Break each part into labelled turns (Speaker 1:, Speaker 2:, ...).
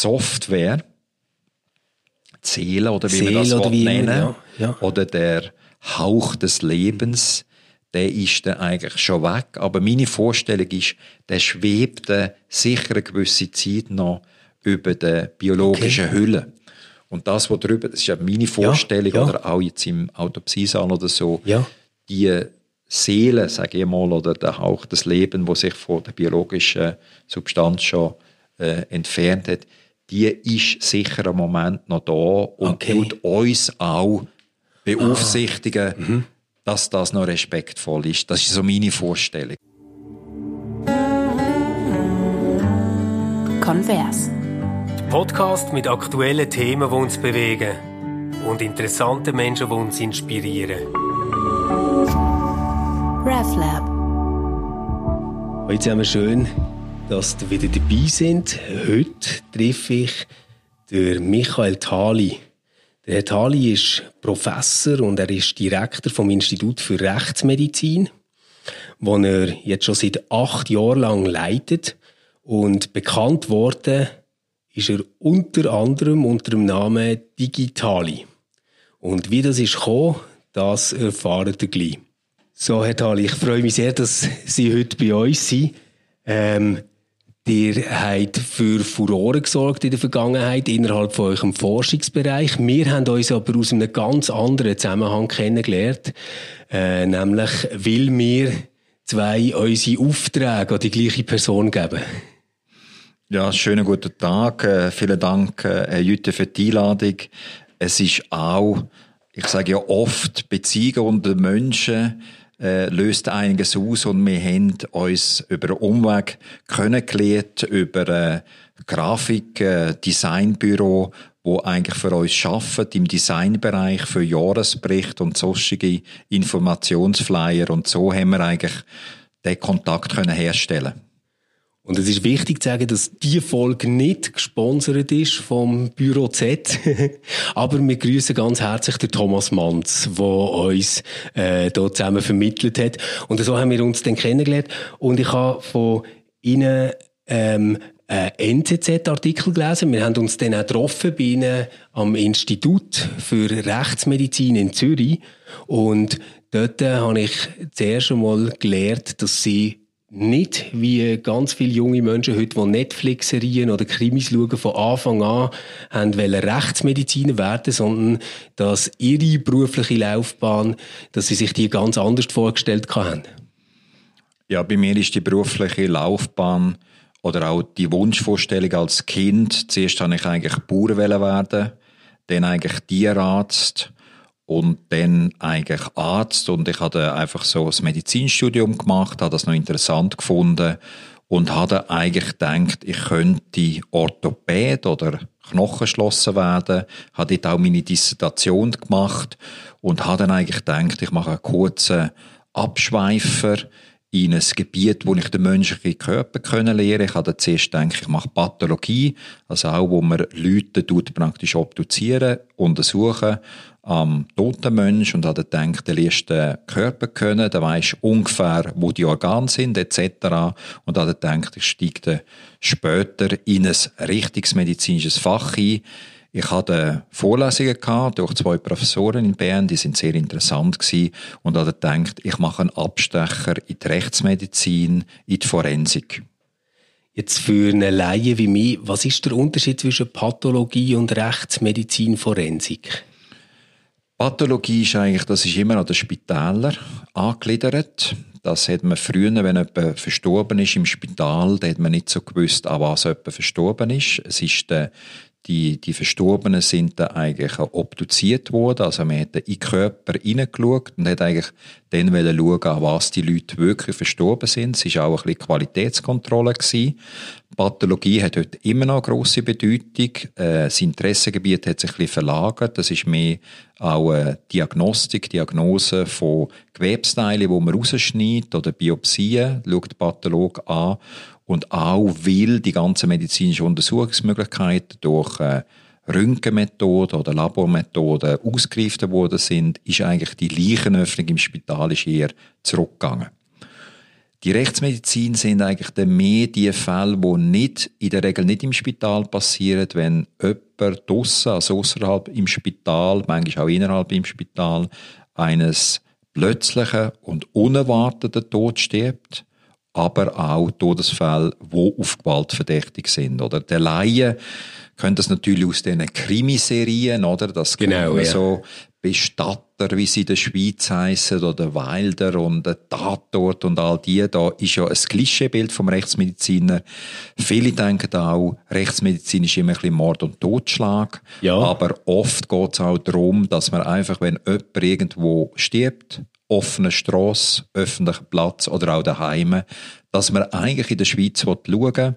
Speaker 1: Software, Seele oder wie Seele man das oder nennen ja. Ja. oder der Hauch des Lebens, der ist dann eigentlich schon weg. Aber meine Vorstellung ist, der schwebt sicher eine gewisse Zeit noch über der biologischen okay. Hülle. Und das, was drüber, das ist ja meine Vorstellung, ja, oder auch jetzt im Autopsiesaal oder so, die Seele, sage ich mal, oder der Hauch des Lebens, wo sich von der biologischen Substanz schon äh, entfernt hat, die ist sicher im Moment noch da und okay. tut uns auch beaufsichtigen, ah. mhm. dass das noch respektvoll ist. Das ist so meine Vorstellung.
Speaker 2: Konvers. Podcast mit aktuellen Themen, die uns bewegen und interessanten Menschen, die uns inspirieren.
Speaker 3: RefLab. Heute zusammen schön, dass ihr wieder dabei sind. Heute treffe ich den Michael Thali. Der Herr Thali ist Professor und er ist Direktor vom Institut für Rechtsmedizin, wo er jetzt schon seit acht Jahren lang leitet. Und bekannt worden ist er unter anderem unter dem Namen Digitali. Und wie das ist gekommen, das erfahren ihr gleich. So, Herr Thali, ich freue mich sehr, dass Sie heute bei uns sind. Ähm, Ihr habt für Furore gesorgt in der Vergangenheit innerhalb von eurem Forschungsbereich. Wir haben uns aber aus einem ganz anderen Zusammenhang kennengelernt, äh, nämlich weil wir zwei unsere Aufträge an die gleiche Person geben.
Speaker 1: Ja, schönen guten Tag. Äh, vielen Dank, äh, Jütte, für die Einladung. Es ist auch, ich sage ja oft, Beziehungen unter Menschen, äh, löst einiges aus und wir haben uns über Umweg kennengelernt, über ein Grafik, ein Designbüro, wo eigentlich für uns schaffen im Designbereich für Jahresbericht und sonstige Informationsflyer und so haben wir eigentlich den Kontakt können herstellen
Speaker 3: und es ist wichtig zu sagen, dass diese Folge nicht gesponsert ist vom Büro Z. Aber wir grüßen ganz herzlich den Thomas Manz, der uns äh, hier zusammen vermittelt hat. Und so haben wir uns dann kennengelernt. Und ich habe von Ihnen ähm, einen NZZ-Artikel gelesen. Wir haben uns dann auch getroffen bei Ihnen am Institut für Rechtsmedizin in Zürich. Und dort habe ich zuerst einmal gelernt, dass Sie nicht wie ganz viele junge Menschen heute, die Netflix-Serien oder Krimis schauen, von Anfang an haben wollen Rechtsmediziner werden, sondern dass ihre berufliche Laufbahn, dass sie sich die ganz anders vorgestellt haben.
Speaker 1: Ja, bei mir ist die berufliche Laufbahn oder auch die Wunschvorstellung als Kind, zuerst wollte ich eigentlich Bauer werden, dann eigentlich Tierarzt und dann eigentlich Arzt. Und ich hatte einfach so das Medizinstudium gemacht, habe das noch interessant gefunden und hatte eigentlich gedacht, ich könnte Orthopäd oder Knochenschlosser werden, habe dort auch meine Dissertation gemacht und habe dann eigentlich gedacht, ich mache einen kurzen Abschweifer in ein Gebiet, wo ich den menschlichen Körper kennenlerne. Ich habe zuerst gedacht, ich mache Pathologie, also auch, wo man Leute tut, praktisch obduzieren, untersuchen am toten Mensch und hat gedacht, der liest den Körper können, der weiß ungefähr, wo die Organe sind etc. Und hat gedacht, ich steige später in ein richtiges medizinisches Fach ein. Ich hatte Vorlesungen gehabt durch zwei Professoren in Bern, die sind sehr interessant gewesen und habe gedacht, ich mache einen Abstecher in die Rechtsmedizin, in die Forensik.
Speaker 3: Jetzt für eine Laie wie mich, was ist der Unterschied zwischen Pathologie und Rechtsmedizin Forensik?
Speaker 1: Pathologie ist eigentlich, das ist immer an den Spitälern angegliedert. Das hat man früher, wenn jemand verstorben ist im Spital, da hat man nicht so gewusst, an was jemand verstorben ist. Es ist der, die, die Verstorbenen sind dann eigentlich obduziert worden, also man hat in den Körper hineingeschaut und hat eigentlich dann schauen, an was die Leute wirklich verstorben sind. Es war auch ein bisschen Qualitätskontrolle. Gewesen. Pathologie hat heute immer noch grosse Bedeutung. Äh, das Interessengebiet hat sich ein bisschen verlagert. Das ist mehr auch eine Diagnostik, Diagnose von Gewebsteilen, die man rausschneidet oder Biopsien, schaut der Pathologe an und auch weil die ganzen medizinischen Untersuchungsmöglichkeiten durch äh, Röntgenmethoden oder Labormethoden ausgerufen worden sind, ist eigentlich die Leichenöffnung im Spital ist eher zurückgegangen. Die Rechtsmedizin sind eigentlich mehr die Fälle, die nicht, in der Regel nicht im Spital passieren, wenn jemand draussen, also außerhalb im Spital, manchmal auch innerhalb im Spital, eines plötzlichen und unerwarteten Tod stirbt, aber auch Todesfälle, die auf Gewalt verdächtig sind. Oder der Laie kennt das natürlich aus diesen Krimiserien, oder? Das
Speaker 3: genau, ja.
Speaker 1: so Bestatter, wie sie in der Schweiz heißen, oder Wilder und der Tatort und all die. Da ist ja ein Klischeebild vom Rechtsmediziner. Viele denken auch, Rechtsmedizin ist immer ein bisschen Mord und Totschlag.
Speaker 3: Ja.
Speaker 1: Aber oft geht es auch darum, dass man einfach, wenn jemand irgendwo stirbt, offene Strasse, öffentlicher Platz oder auch daheim, dass man eigentlich in der Schweiz schauen will,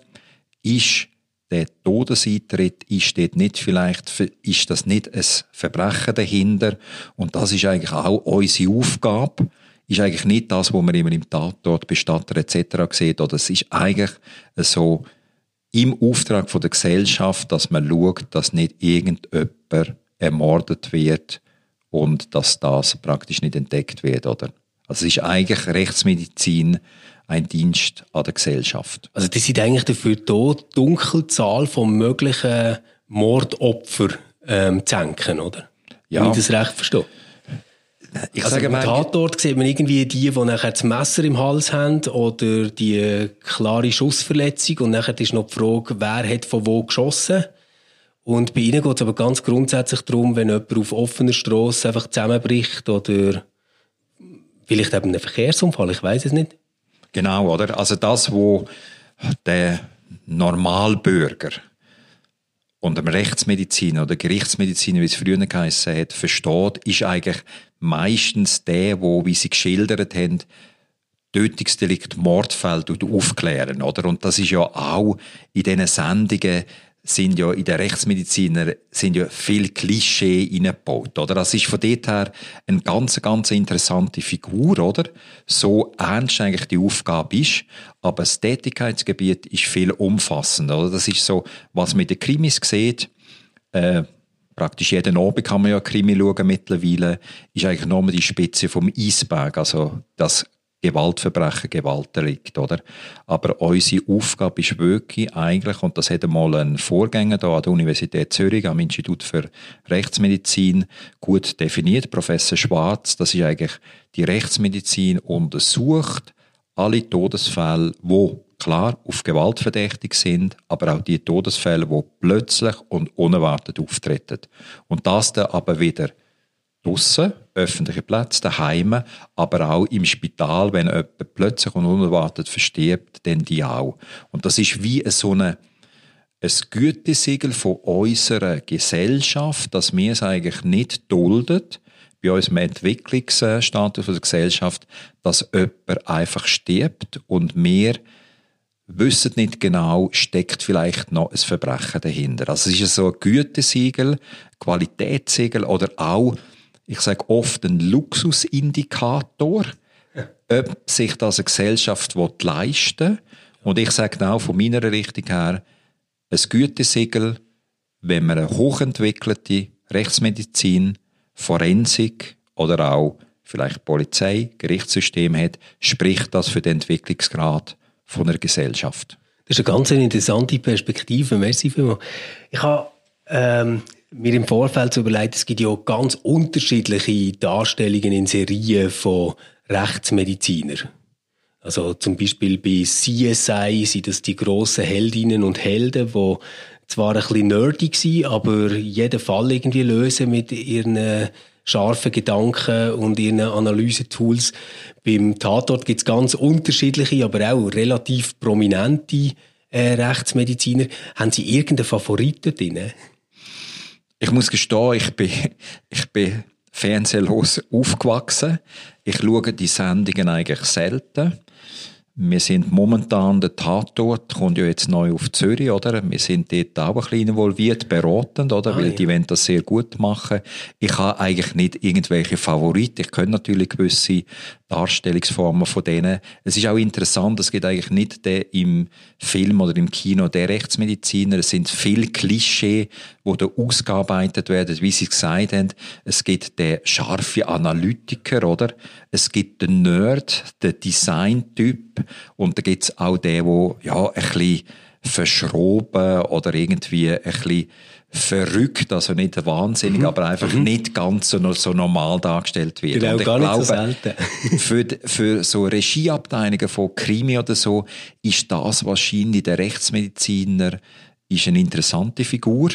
Speaker 1: ist der Todeseintritt ist dort nicht vielleicht, ist das nicht ein Verbrechen dahinter? Und das ist eigentlich auch unsere Aufgabe. Ist eigentlich nicht das, was man immer im Tatort, Bestatter etc. sieht, oder es ist eigentlich so im Auftrag von der Gesellschaft, dass man schaut, dass nicht irgendjemand ermordet wird und dass das praktisch nicht entdeckt wird, oder? Also es ist eigentlich Rechtsmedizin ein Dienst an der Gesellschaft.
Speaker 3: Also die sind eigentlich dafür da, die Dunkelzahl von möglichen Mordopfern ähm, zu senken, oder?
Speaker 1: Ja.
Speaker 3: Wenn ich das recht verstehe.
Speaker 1: Ich
Speaker 3: also
Speaker 1: sage
Speaker 3: im Tatort sieht man irgendwie die, die nachher das Messer im Hals haben oder die klare Schussverletzung und nachher ist noch die Frage, wer hat von wo geschossen. Und bei ihnen geht es aber ganz grundsätzlich darum, wenn jemand auf offener Straße einfach zusammenbricht oder vielleicht eben einen Verkehrsunfall, ich weiß es nicht.
Speaker 1: Genau, oder? Also das, wo der Normalbürger und dem Rechtsmediziner oder Gerichtsmediziner, wie es früher geheißen hat, versteht, ist eigentlich meistens der, wo, wie sie geschildert haben, Tötungsdelikt, Mordfall aufklären, oder? Und das ist ja auch in diesen Sendungen sind ja in der Rechtsmediziner sind ja viel Klischee reingebaut, oder? Das ist von dort her eine ganz, ganz interessante Figur, oder? So ernst eigentlich die Aufgabe ist, aber das Tätigkeitsgebiet ist viel umfassender, oder? Das ist so, was man in den Krimis sieht, äh, praktisch jeden Abend kann man ja Krimi schauen mittlerweile, ist eigentlich nur die Spitze vom Eisberg, also das Gewaltverbrechen, Gewaltdelikt, oder? Aber unsere Aufgabe ist wirklich eigentlich, und das hat einmal ein Vorgänger da an der Universität Zürich, am Institut für Rechtsmedizin, gut definiert, Professor Schwarz, das ist eigentlich die Rechtsmedizin untersucht alle Todesfälle, wo klar auf Gewalt verdächtig sind, aber auch die Todesfälle, wo plötzlich und unerwartet auftreten. Und das dann aber wieder draussen, öffentliche Plätze, daheim, aber auch im Spital, wenn jemand plötzlich und unerwartet verstirbt, dann die auch. Und das ist wie so eine, ein Gütesiegel von unserer Gesellschaft, dass wir es eigentlich nicht dulden, bei unserem Entwicklungsstatus der Gesellschaft, dass jemand einfach stirbt und wir wissen nicht genau, steckt vielleicht noch ein Verbrechen dahinter. Also es ist so ein Gütesiegel, Qualitätssiegel oder auch ich sage oft, ein Luxusindikator, ob sich das eine Gesellschaft leisten will. Und ich sage auch von meiner Richtung her, ein Gütesiegel, wenn man eine hochentwickelte Rechtsmedizin, Forensik oder auch vielleicht Polizei, Gerichtssystem hat, spricht das für den Entwicklungsgrad von einer Gesellschaft.
Speaker 3: Das ist eine ganz interessante Perspektive. Merci vielmals. Ich habe ähm, mir im Vorfeld überlegt, es gibt ja ganz unterschiedliche Darstellungen in Serien von Rechtsmedizinern. Also zum Beispiel bei CSI sind das die grossen Heldinnen und Helden, die zwar ein bisschen nerdy waren, aber jeden Fall irgendwie lösen mit ihren scharfen Gedanken und ihren Analysetools. Beim Tatort gibt es ganz unterschiedliche, aber auch relativ prominente äh, Rechtsmediziner. Haben Sie irgendeinen Favoriten drin?
Speaker 1: Ich muss gestehen, ich bin, ich bin fernsehlos aufgewachsen. Ich schaue die Sendungen eigentlich selten. Wir sind momentan, der Tatort kommt ja jetzt neu auf Zürich, oder? Wir sind dort auch ein bisschen involviert, beratend, oder? Ah, Weil ja. die wollen das sehr gut machen. Ich habe eigentlich nicht irgendwelche Favoriten. Ich kenne natürlich gewisse Darstellungsformen von denen. Es ist auch interessant, es gibt eigentlich nicht den im Film oder im Kino der Rechtsmediziner. Es sind viele Klischee, die da ausgearbeitet werden, wie Sie gesagt haben. Es gibt den scharfe Analytiker, oder? Es gibt den Nerd, den Designtyp und da gibt es auch den, der ja, ein bisschen verschroben oder irgendwie ein bisschen verrückt, also nicht wahnsinnig, mhm. aber einfach mhm. nicht ganz so, so normal dargestellt wird.
Speaker 3: Genau, gar glaube, nicht so selten.
Speaker 1: für, für so Regieabteilungen von Krimi oder so ist das wahrscheinlich der Rechtsmediziner ist eine interessante Figur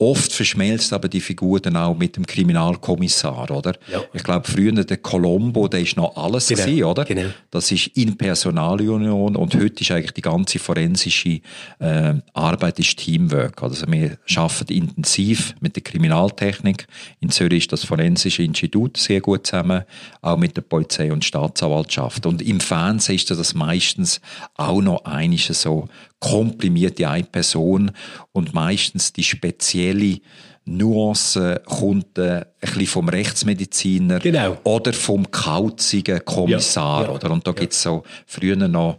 Speaker 1: Oft verschmelzt aber die Figur dann auch mit dem Kriminalkommissar, oder? Ja. Ich glaube, früher der Colombo, der ist noch alles genau. gewesen, oder? Genau. Das ist in Personalunion und heute ist eigentlich die ganze forensische äh, Arbeit ist Teamwork. Also wir arbeiten intensiv mit der Kriminaltechnik. In Zürich ist das Forensische Institut sehr gut zusammen, auch mit der Polizei und Staatsanwaltschaft. Und im Fernsehen ist das meistens auch noch einiges so komprimierte eine Person und meistens die spezielle Nuance kommt äh, ein bisschen vom Rechtsmediziner
Speaker 3: genau.
Speaker 1: oder vom kauzigen Kommissar. Ja, ja, oder? Und da ja. gibt's so früher noch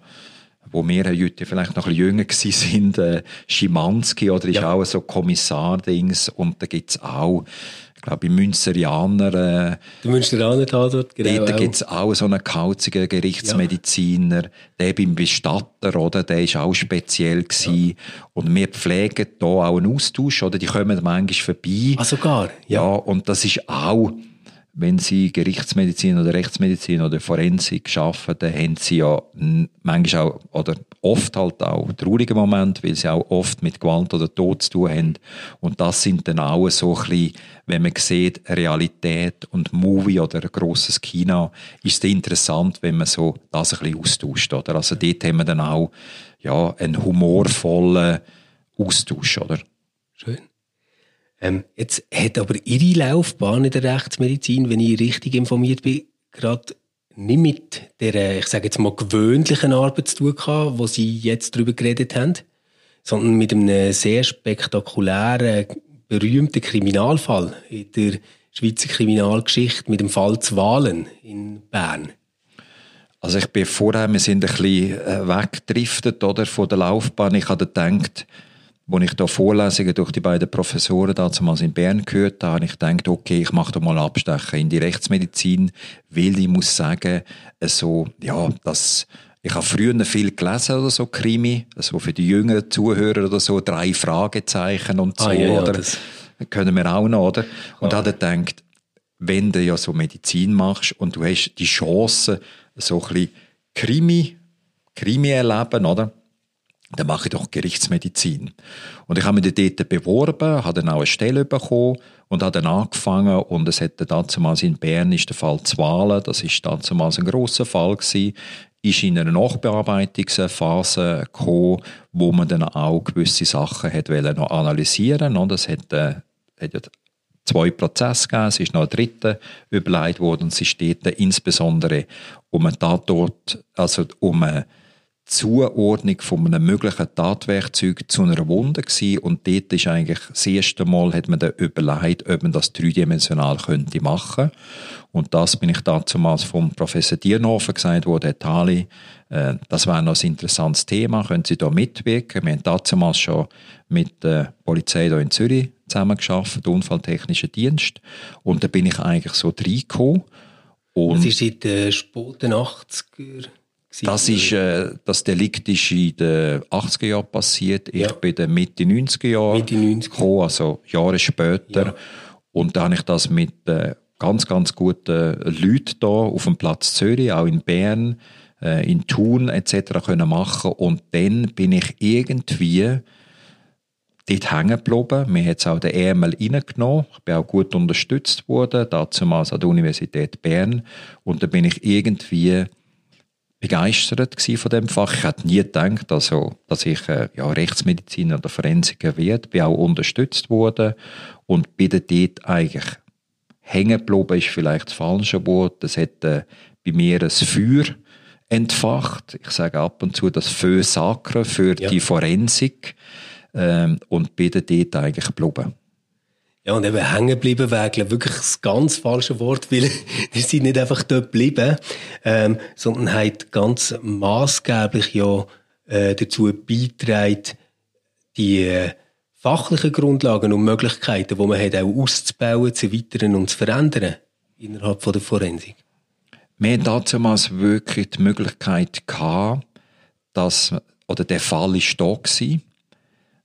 Speaker 1: wo wir heute vielleicht noch ein bisschen jünger gewesen sind, äh, Schimanski oder ist ja. auch so Kommissar-Dings und da gibt's auch ich glaube, im Münzerianer. Äh,
Speaker 3: der Münzerianer Tatort,
Speaker 1: genau. Dort gibt es auch so einen kauzigen Gerichtsmediziner. Ja. Der beim Bestatter, oder? Der ist auch speziell gewesen. Ja. Und wir pflegen hier auch einen Austausch, oder? Die kommen manchmal vorbei.
Speaker 3: Ah, sogar?
Speaker 1: Ja. ja. Und das ist auch, wenn Sie Gerichtsmedizin oder Rechtsmedizin oder Forensik arbeiten, dann haben Sie ja manchmal auch, oder oft halt auch traurige Momente, weil Sie auch oft mit Gewalt oder Tod zu tun haben. Und das sind dann auch so ein bisschen, wenn man sieht, Realität und Movie oder ein grosses Kino, ist es interessant, wenn man so das ein bisschen austauscht, oder? Also dort haben wir dann auch, ja, einen humorvollen Austausch, oder?
Speaker 3: Schön. Ähm, jetzt hat aber Ihre Laufbahn in der Rechtsmedizin, wenn ich richtig informiert bin, gerade nicht mit der, ich sage jetzt mal, gewöhnlichen Arbeit zu tun gehabt, wo Sie jetzt darüber geredet haben, sondern mit einem sehr spektakulären, berühmten Kriminalfall in der Schweizer Kriminalgeschichte mit dem Fall Zwalen in Bern.
Speaker 1: Also ich bin vorher, wir sind ein bisschen äh, weggedriftet oder, von der Laufbahn. Ich hatte gedacht, als ich da Vorlesungen durch die beiden Professoren damals in Bern gehört habe, habe ich gedacht, okay, ich mache da mal Abstechen in die Rechtsmedizin, weil ich muss sagen, so, ja, das, ich habe früher viel gelesen oder so, Krimi, also für die jüngeren Zuhörer oder so, drei Fragezeichen und so, ah, ja, oder? Das können wir auch noch, oder? Und ah. habe gedacht, wenn du ja so Medizin machst und du hast die Chance, so ein bisschen Krimi, Krimi erleben, oder? Dann mache ich doch Gerichtsmedizin. Und ich habe mich dort beworben, habe dann auch eine Stelle bekommen und habe dann angefangen und es hätte damals in Bern ist der Fall Zwalen, das ist damals ein grosser Fall gewesen, ist in einer Nachbearbeitungsphase gekommen, wo man dann auch gewisse Sachen hat noch analysieren. Und es hat, äh, zwei Prozesse gegeben, es ist noch ein dritter überlegt worden. Es steht insbesondere um einen also um eine Zuordnung von einem möglichen Tatwerkzeug zu einer Wunde gewesen. und dort ist eigentlich das erste Mal hat man dann überlegt, ob man das dreidimensional könnte machen und das bin ich damals vom Professor Diernofer gesagt worden, Herr Tali, äh, das wäre noch ein interessantes Thema, können Sie da mitwirken? Wir haben damals schon mit der Polizei hier in Zürich zusammengearbeitet, der Unfalltechnische Dienst und da bin ich eigentlich so reingekommen.
Speaker 3: Und das ist seit den späten 80er
Speaker 1: das, ist, äh, das Delikt ist in den 80er Jahren passiert. Ich ja. bin in Mitte 90er Jahre
Speaker 3: Mitte 90.
Speaker 1: gekommen, also Jahre später. Ja. Und da habe ich das mit äh, ganz, ganz guten Leuten hier auf dem Platz Zürich, auch in Bern, äh, in Thun etc. können machen. Und dann bin ich irgendwie dort hängen geblieben. Mir hat auch den EML reingenommen. Ich bin auch gut unterstützt worden, damals an der Universität Bern. Und da bin ich irgendwie begeistert von dem Fach. Ich hätte nie gedacht, also, dass ich äh, ja, Rechtsmediziner oder Forensiker werde. Bin auch unterstützt worden und bin dort eigentlich hängen geblieben, ist vielleicht das falsche Wort. Das hat äh, bei mir ein Feuer entfacht. Ich sage ab und zu das Feu sacre für ja. die Forensik ähm, und bin dort eigentlich geblieben.
Speaker 3: Ja, und eben hängen geblieben wäre wirklich das ganz falsche Wort, weil die sind nicht einfach dort geblieben, ähm, sondern hat ganz maßgeblich ja äh, dazu beitragen, die äh, fachlichen Grundlagen und Möglichkeiten, die man hat, auch auszubauen, zu erweitern und zu verändern innerhalb von der Forensik.
Speaker 1: Wir hatten damals wirklich die Möglichkeit gehabt, dass, oder der Fall war da gewesen.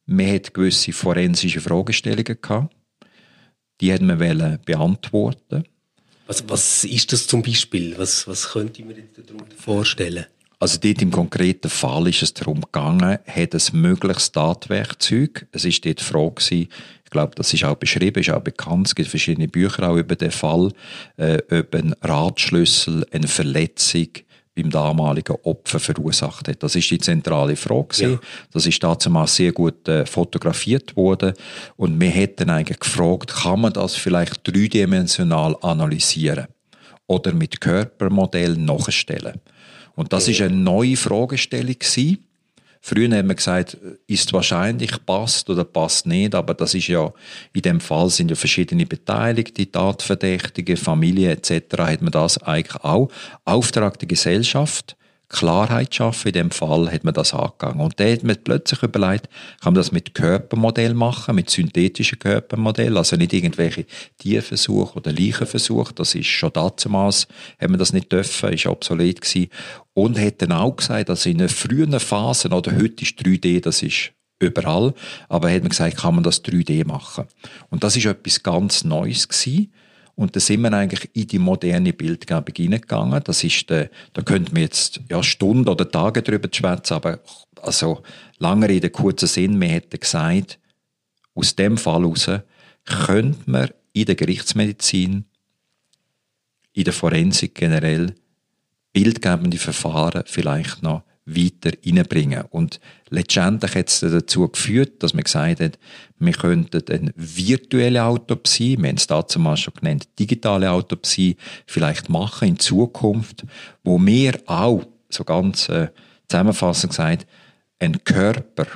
Speaker 1: Wir hatten gewisse forensische Fragestellungen gehabt. Die hätten wir beantworten
Speaker 3: was, was ist das zum Beispiel? Was, was könnte ich mir darunter vorstellen?
Speaker 1: Also dort im konkreten Fall ist es darum gegangen, hat ein mögliches Tatwerkzeug, es ist dort die Frage gewesen, ich glaube, das ist auch beschrieben, ist auch bekannt, es gibt verschiedene Bücher auch über den Fall, äh, ob ein Radschlüssel eine Verletzung beim damaligen Opfer verursacht hat. Das ist die zentrale Frage. Ja. Das ist damals sehr gut äh, fotografiert worden und wir hätten eigentlich gefragt, kann man das vielleicht dreidimensional analysieren oder mit Körpermodellen nachstellen? Und das ist eine neue Fragestellung gewesen. Früher haben wir gesagt, ist wahrscheinlich, passt oder passt nicht, aber das ist ja, in dem Fall sind ja verschiedene Beteiligte, Tatverdächtige, Familie etc., hat man das eigentlich auch. Auftrag der Gesellschaft, Klarheit schaffen. In dem Fall hat man das angegangen. Und da hat man plötzlich überlegt, kann man das mit Körpermodell machen, mit synthetischen Körpermodell, also nicht irgendwelche Tierversuche oder Leichenversuche. Das ist schon damals, hat man das nicht dürfen, ist obsolet gewesen. Und hat dann auch gesagt, dass in frühen Phase, oder heute ist 3D, das ist überall, aber hat man gesagt, kann man das 3D machen. Und das ist etwas ganz Neues gewesen. Und da sind wir eigentlich in die moderne Bildgebung hineingegangen. Das ist, der, da könnten wir jetzt ja, Stunden oder Tage drüber schwätzen, aber also lange Rede, kurzer Sinn, wir hätten gesagt, aus dem Fall heraus könnte man in der Gerichtsmedizin, in der Forensik generell, bildgebende Verfahren vielleicht noch weiter reinbringen. Und letztendlich hat es dazu geführt, dass man gesagt hat, wir könnten eine virtuelle Autopsie, wir haben es dazu mal schon genannt, digitale Autopsie vielleicht machen in Zukunft, wo wir auch, so ganz äh, zusammenfassend gesagt, einen Körper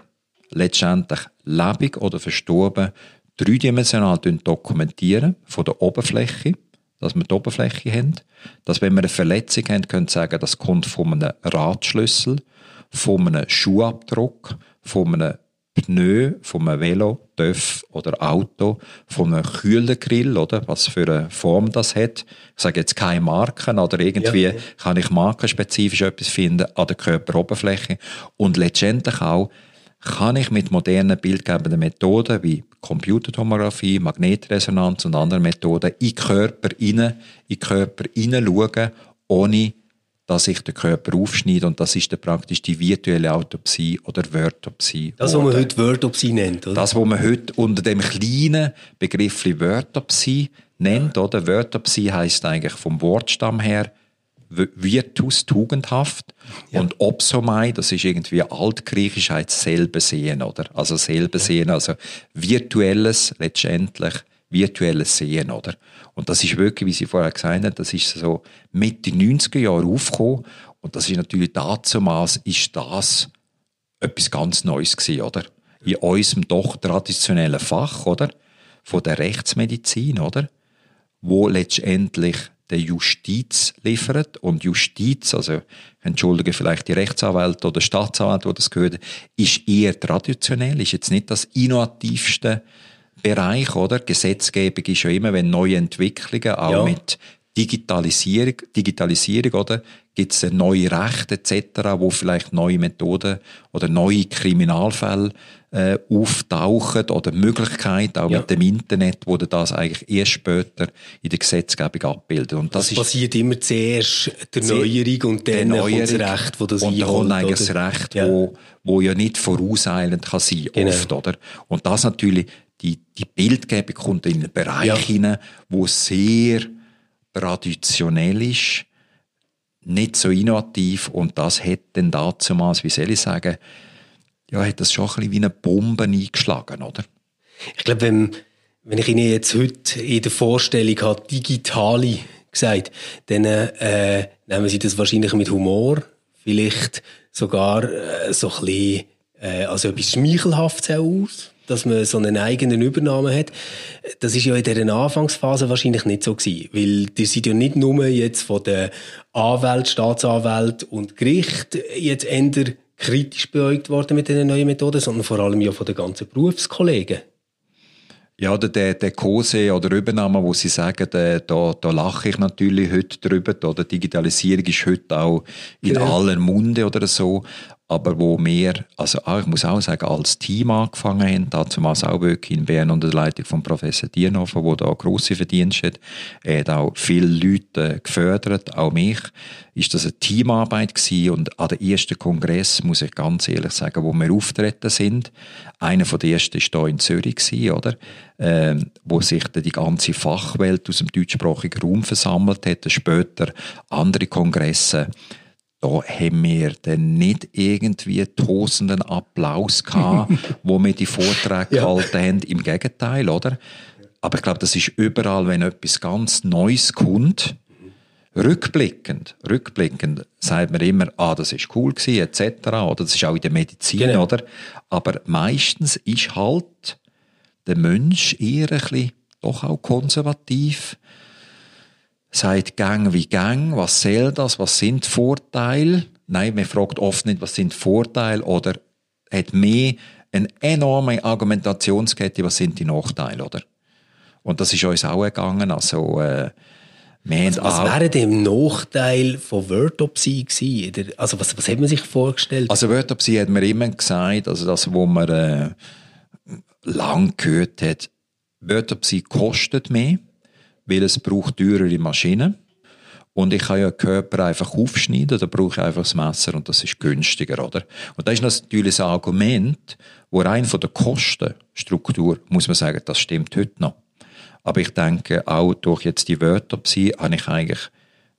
Speaker 1: letztendlich lebendig oder verstorben dreidimensional dokumentieren von der Oberfläche dass wir die Oberfläche haben. Dass, wenn wir eine Verletzung haben, können sagen, das kommt von einem Radschlüssel, von einem Schuhabdruck, von einem Pneu, von einem Velo, TÜV oder Auto, von einem Kühlergrill, oder? Was für eine Form das hat. Ich sage jetzt keine Marken, oder irgendwie ja, ja. kann ich markenspezifisch etwas finden an der Körperoberfläche. Und letztendlich auch, kann ich mit modernen bildgebenden Methoden wie Computertomographie, Magnetresonanz und anderen Methoden in den Körper rein, in den Körper hineinschauen, ohne dass ich den Körper aufschneide. Und das ist dann praktisch die virtuelle Autopsie oder Wörtopsie.
Speaker 3: Das, was man heute Wörtopsie nennt, oder?
Speaker 1: Das, was man heute unter dem kleinen Begriff Wörtopsie nennt, ja. oder? Wörtopsie heisst eigentlich vom Wortstamm her Virtus, tugendhaft. Ja. Und Opsomai, das ist irgendwie altgriechisch, heißt selbe sehen, oder? Also selbe sehen, also virtuelles, letztendlich virtuelles Sehen, oder? Und das ist wirklich, wie Sie vorher gesagt haben, das ist so Mitte 90er Jahre aufgekommen. Und das ist natürlich damals, ist das etwas ganz Neues gewesen, oder? In unserem doch traditionellen Fach, oder? Von der Rechtsmedizin, oder? Wo letztendlich der Justiz liefert. Und Justiz, also entschuldige vielleicht die Rechtsanwälte oder Staatsanwälte, die das gehört, ist eher traditionell, ist jetzt nicht das innovativste Bereich, oder? Gesetzgebung ist ja immer, wenn neue Entwicklungen, auch ja. mit Digitalisierung, Digitalisierung, oder? Gibt es neue Rechte etc., wo vielleicht neue Methoden oder neue Kriminalfälle äh, auftauchen oder Möglichkeiten auch ja. mit dem Internet, wo das eigentlich erst später in der Gesetzgebung abbildet. Und
Speaker 3: das, das ist, passiert immer zuerst der Neuerung und dann Neuerung, das Recht, wo das
Speaker 1: Und dann kommt eigentlich das Recht, ja. wo, wo ja nicht vorauseilend kann sein, genau. oft, oder? Und das natürlich, die, die Bildgebung kommt in einen Bereich ja. hinein, wo sehr traditionell ist, nicht so innovativ und das hat dann damals, wie soll ich sagen, ja, hat das schon ein bisschen wie eine Bombe eingeschlagen, oder?
Speaker 3: Ich glaube, wenn, wenn ich Ihnen jetzt heute in der Vorstellung habe, digitale gesagt, dann äh, nehmen Sie das wahrscheinlich mit Humor, vielleicht sogar äh, so ein bisschen äh, also etwas Schmeichelhaftes aus. dass man so eine eigene Übernahme hat. Das ist ja in dieser Anfangsphase wahrscheinlich nicht so gewesen, weil die sind ja nicht nur jetzt von der Anwalt, Staatsanwalt und Gericht jetzt eher kritisch beäugt worden mit den neuen Methoden, sondern vor allem ja von den ganzen Berufskollegen.
Speaker 1: Ja, der, der Kose oder Übernahme, wo Sie sagen, der, da, da lache ich natürlich heute drüber. Oder Digitalisierung ist heute auch in genau. aller Munde oder so aber wo wir, also auch, ich muss auch sagen, als Team angefangen haben, damals auch wirklich in Bern unter der Leitung von Professor Dienhofer, der da grosse Verdienste hat, er hat auch viele Leute gefördert, auch mich, ist das eine Teamarbeit gewesen und an der ersten Kongress, muss ich ganz ehrlich sagen, wo wir auftreten sind, einer von den ersten war hier in Zürich gewesen, oder? Ähm, wo sich die ganze Fachwelt aus dem deutschsprachigen Raum versammelt hat, später andere Kongresse, da haben wir dann nicht irgendwie tosenden Applaus gehabt, wo wir die Vorträge ja. gehalten haben. Im Gegenteil, oder? Aber ich glaube, das ist überall, wenn etwas ganz Neues kommt, rückblickend, rückblickend sagt man immer, ah, das ist cool gewesen, etc. Oder das ist auch in der Medizin, genau. oder? Aber meistens ist halt der Mensch eher ein bisschen doch auch konservativ sagt Gang wie Gang, was soll das, was sind Vorteile? Nein, man fragt oft nicht, was sind Vorteile oder hat mehr eine enorme Argumentationskette, was sind die Nachteile, oder? Und das ist uns auch gegangen, also äh,
Speaker 3: also, was wäre denn Nachteil von Wordopsy gewesen? Also was, was hat man sich vorgestellt?
Speaker 1: Also Wordopsy hat man immer gesagt, also das, wo man äh, lang gehört hat, Wordopsy kostet mehr weil es braucht teurere Maschinen. Und ich kann ja Körper einfach aufschneiden, da brauche ich einfach das Messer und das ist günstiger, oder? Und das ist natürlich ein Argument, wo rein von der Kostenstruktur, muss man sagen, das stimmt heute noch. Aber ich denke, auch durch jetzt die Wörterpsie habe ich eigentlich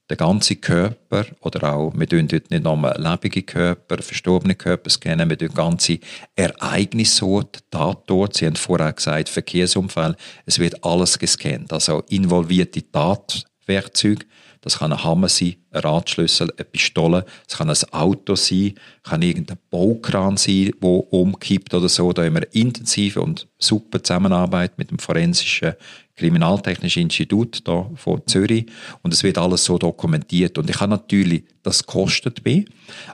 Speaker 1: den ganzen Körper oder auch, wir tun dort nicht nur lebende Körper, verstorbene Körper scannen, wir tun ganze Ereignissorte, Tatort, Sie haben vorher gesagt, Verkehrsunfall, es wird alles gescannt, also involvierte Tatwerkzeuge, das kann ein Hammer sein, ein Radschlüssel, eine Pistole, es kann ein Auto sein, kann irgendein Baukran sein, wo umkippt oder so. Da haben wir intensive und super Zusammenarbeit mit dem forensischen Kriminaltechnischen Institut da von Zürich und es wird alles so dokumentiert. Und ich habe natürlich, das kostet mehr,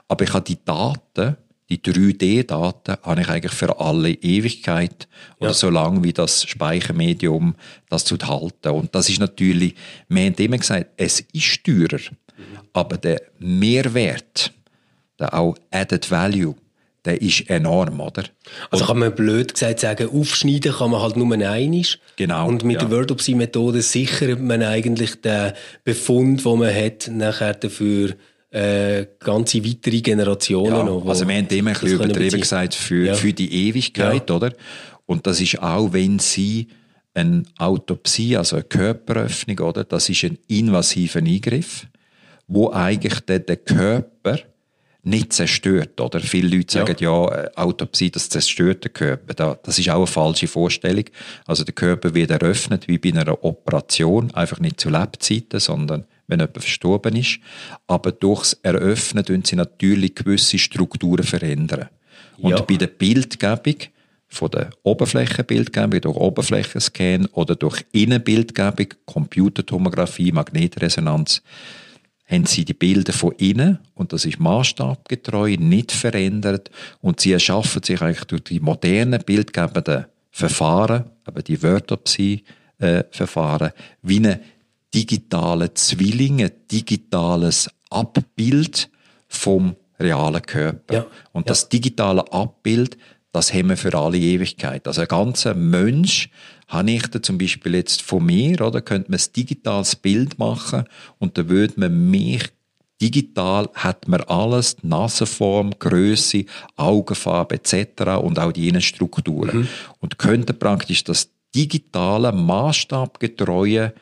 Speaker 1: aber ich habe die Daten, die 3D-Daten habe ich eigentlich für alle Ewigkeit oder ja. so lange wie das Speichermedium das zu halten. Und das ist natürlich, wir haben immer gesagt, es ist teurer, mhm. aber der Mehrwert, der auch Added Value, der ist enorm, oder?
Speaker 3: Also kann man blöd gesagt sagen, aufschneiden kann man halt nur einmal.
Speaker 1: Genau.
Speaker 3: Und mit ja. der Wordopsy-Methode sichert man eigentlich den Befund, den man hat, nachher dafür äh, ganze weitere Generationen
Speaker 1: ja, noch. Also wir haben immer ein bisschen übertrieben gesagt, für, ja. für die Ewigkeit, ja. oder? Und das ist auch, wenn Sie eine Autopsie, also eine Körperöffnung, oder? Das ist ein invasiver Eingriff, wo eigentlich der, der Körper nicht zerstört, oder? Viele Leute sagen, ja, ja Autopsie, das zerstört den Körper. Das ist auch eine falsche Vorstellung. Also der Körper wird eröffnet, wie bei einer Operation, einfach nicht zu Lebzeiten, sondern wenn jemand verstorben ist. Aber durchs Eröffnen tun sie natürlich gewisse Strukturen verändern. Und ja. bei der Bildgebung, von der Oberflächenbildgebung durch Oberflächenscan oder durch Innenbildgebung, Computertomographie, Magnetresonanz, haben sie die Bilder von innen, und das ist maßstabgetreu, nicht verändert, und sie erschaffen sich eigentlich durch die modernen bildgebenden Verfahren, aber die Wörterpsie-Verfahren, wie eine digitale Zwilling, ein digitales Abbild vom realen Körper. Ja. Und das digitale Abbild, das haben wir für alle Ewigkeit. Also ein ganzer Mensch habe ich da zum Beispiel jetzt von mir, oder könnte man ein digitales Bild machen und da würde man mich digital hat man alles, Nasenform, Größe, Augenfarbe etc. und auch die Innenstrukturen. Mhm. Und könnte praktisch das digitale, maßstabgetreue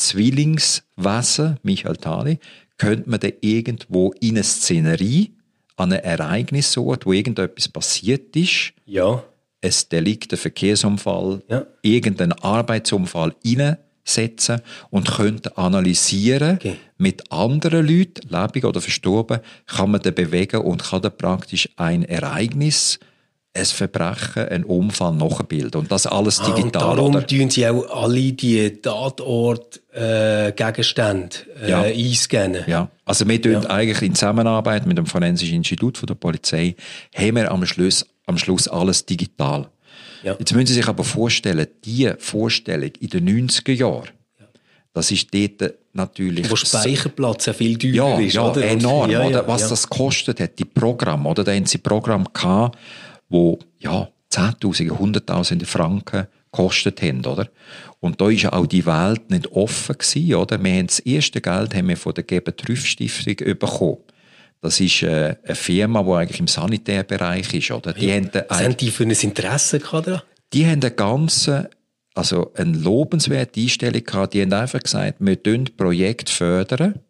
Speaker 1: Zwillingswesen, Michael Thali, könnte man dann irgendwo in eine Szenerie, an einem Ereignisort, wo irgendetwas passiert ist,
Speaker 3: ja
Speaker 1: ein Delikt, ein Verkehrsunfall, ja. irgendeinen Arbeitsunfall einsetzen und könnte analysieren, okay. mit anderen Leuten, lebendig oder verstorben, kann man den bewegen und kann dann praktisch ein Ereignis ein Verbrechen, ein Unfall nachbilden. Und das alles
Speaker 3: Ah,
Speaker 1: digital,
Speaker 3: darum
Speaker 1: oder?
Speaker 3: tun sie auch alle die Tatort-Gegenstände äh,
Speaker 1: Ja.
Speaker 3: einscannen.
Speaker 1: Ja, also wir tun eigentlich in Zusammenarbeit mit dem Forensischen Institut von der Polizei, haben wir am Schluss, am Schluss alles digital.
Speaker 3: Ja.
Speaker 1: Jetzt müssen Sie sich aber vorstellen, die Vorstellung in den 90er Jahren, das ist dort natürlich...
Speaker 3: Wo Speicherplatz ja viel teurer
Speaker 1: ja,
Speaker 3: ist,
Speaker 1: ja,
Speaker 3: oder?
Speaker 1: enorm,
Speaker 3: Ja, ja,
Speaker 1: oder? Was
Speaker 3: ja.
Speaker 1: das kostet hat, die Programme, oder? Da haben sie Programme gehabt, wo, ja, Zehntausende, Hunderttausende Franken gekostet haben, oder? Und da ist ja auch die Welt nicht offen gewesen, oder? Wir haben das erste Geld haben wir von der Geber-Trüff-Stiftung bekommen. Das ist äh, eine Firma, die eigentlich im Sanitärbereich ist, oder? Die haben da
Speaker 3: Was haben die für ein Interesse daran?
Speaker 1: die haben eine ganze, also eine lobenswerte Einstellung gehabt. Die haben einfach gesagt, wir fördern Projekt fördern.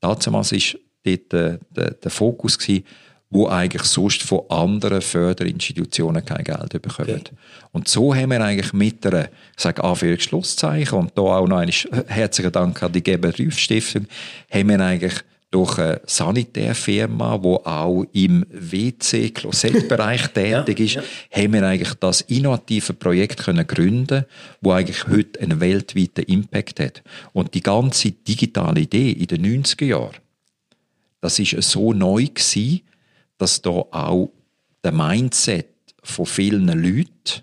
Speaker 1: Damals war dort der, der, der Fokus gewesen, wo eigentlich sonst von anderen Förderinstitutionen kein Geld bekommen. Und so haben wir eigentlich mit einer, ich sage Anführungs-Schlusszeichen, und da auch noch einen herzlichen Dank an die Geber-Rüff-Stiftung, haben wir eigentlich durch eine Sanitärfirma, die auch im WC-Klosettbereich tätig ist, haben wir eigentlich das innovative Projekt können gründen, wo eigentlich heute einen weltweiten Impact hat. Und die ganze digitale Idee in den 90er Jahren, das ist so neu gewesen, dass da auch der Mindset von vielen Leuten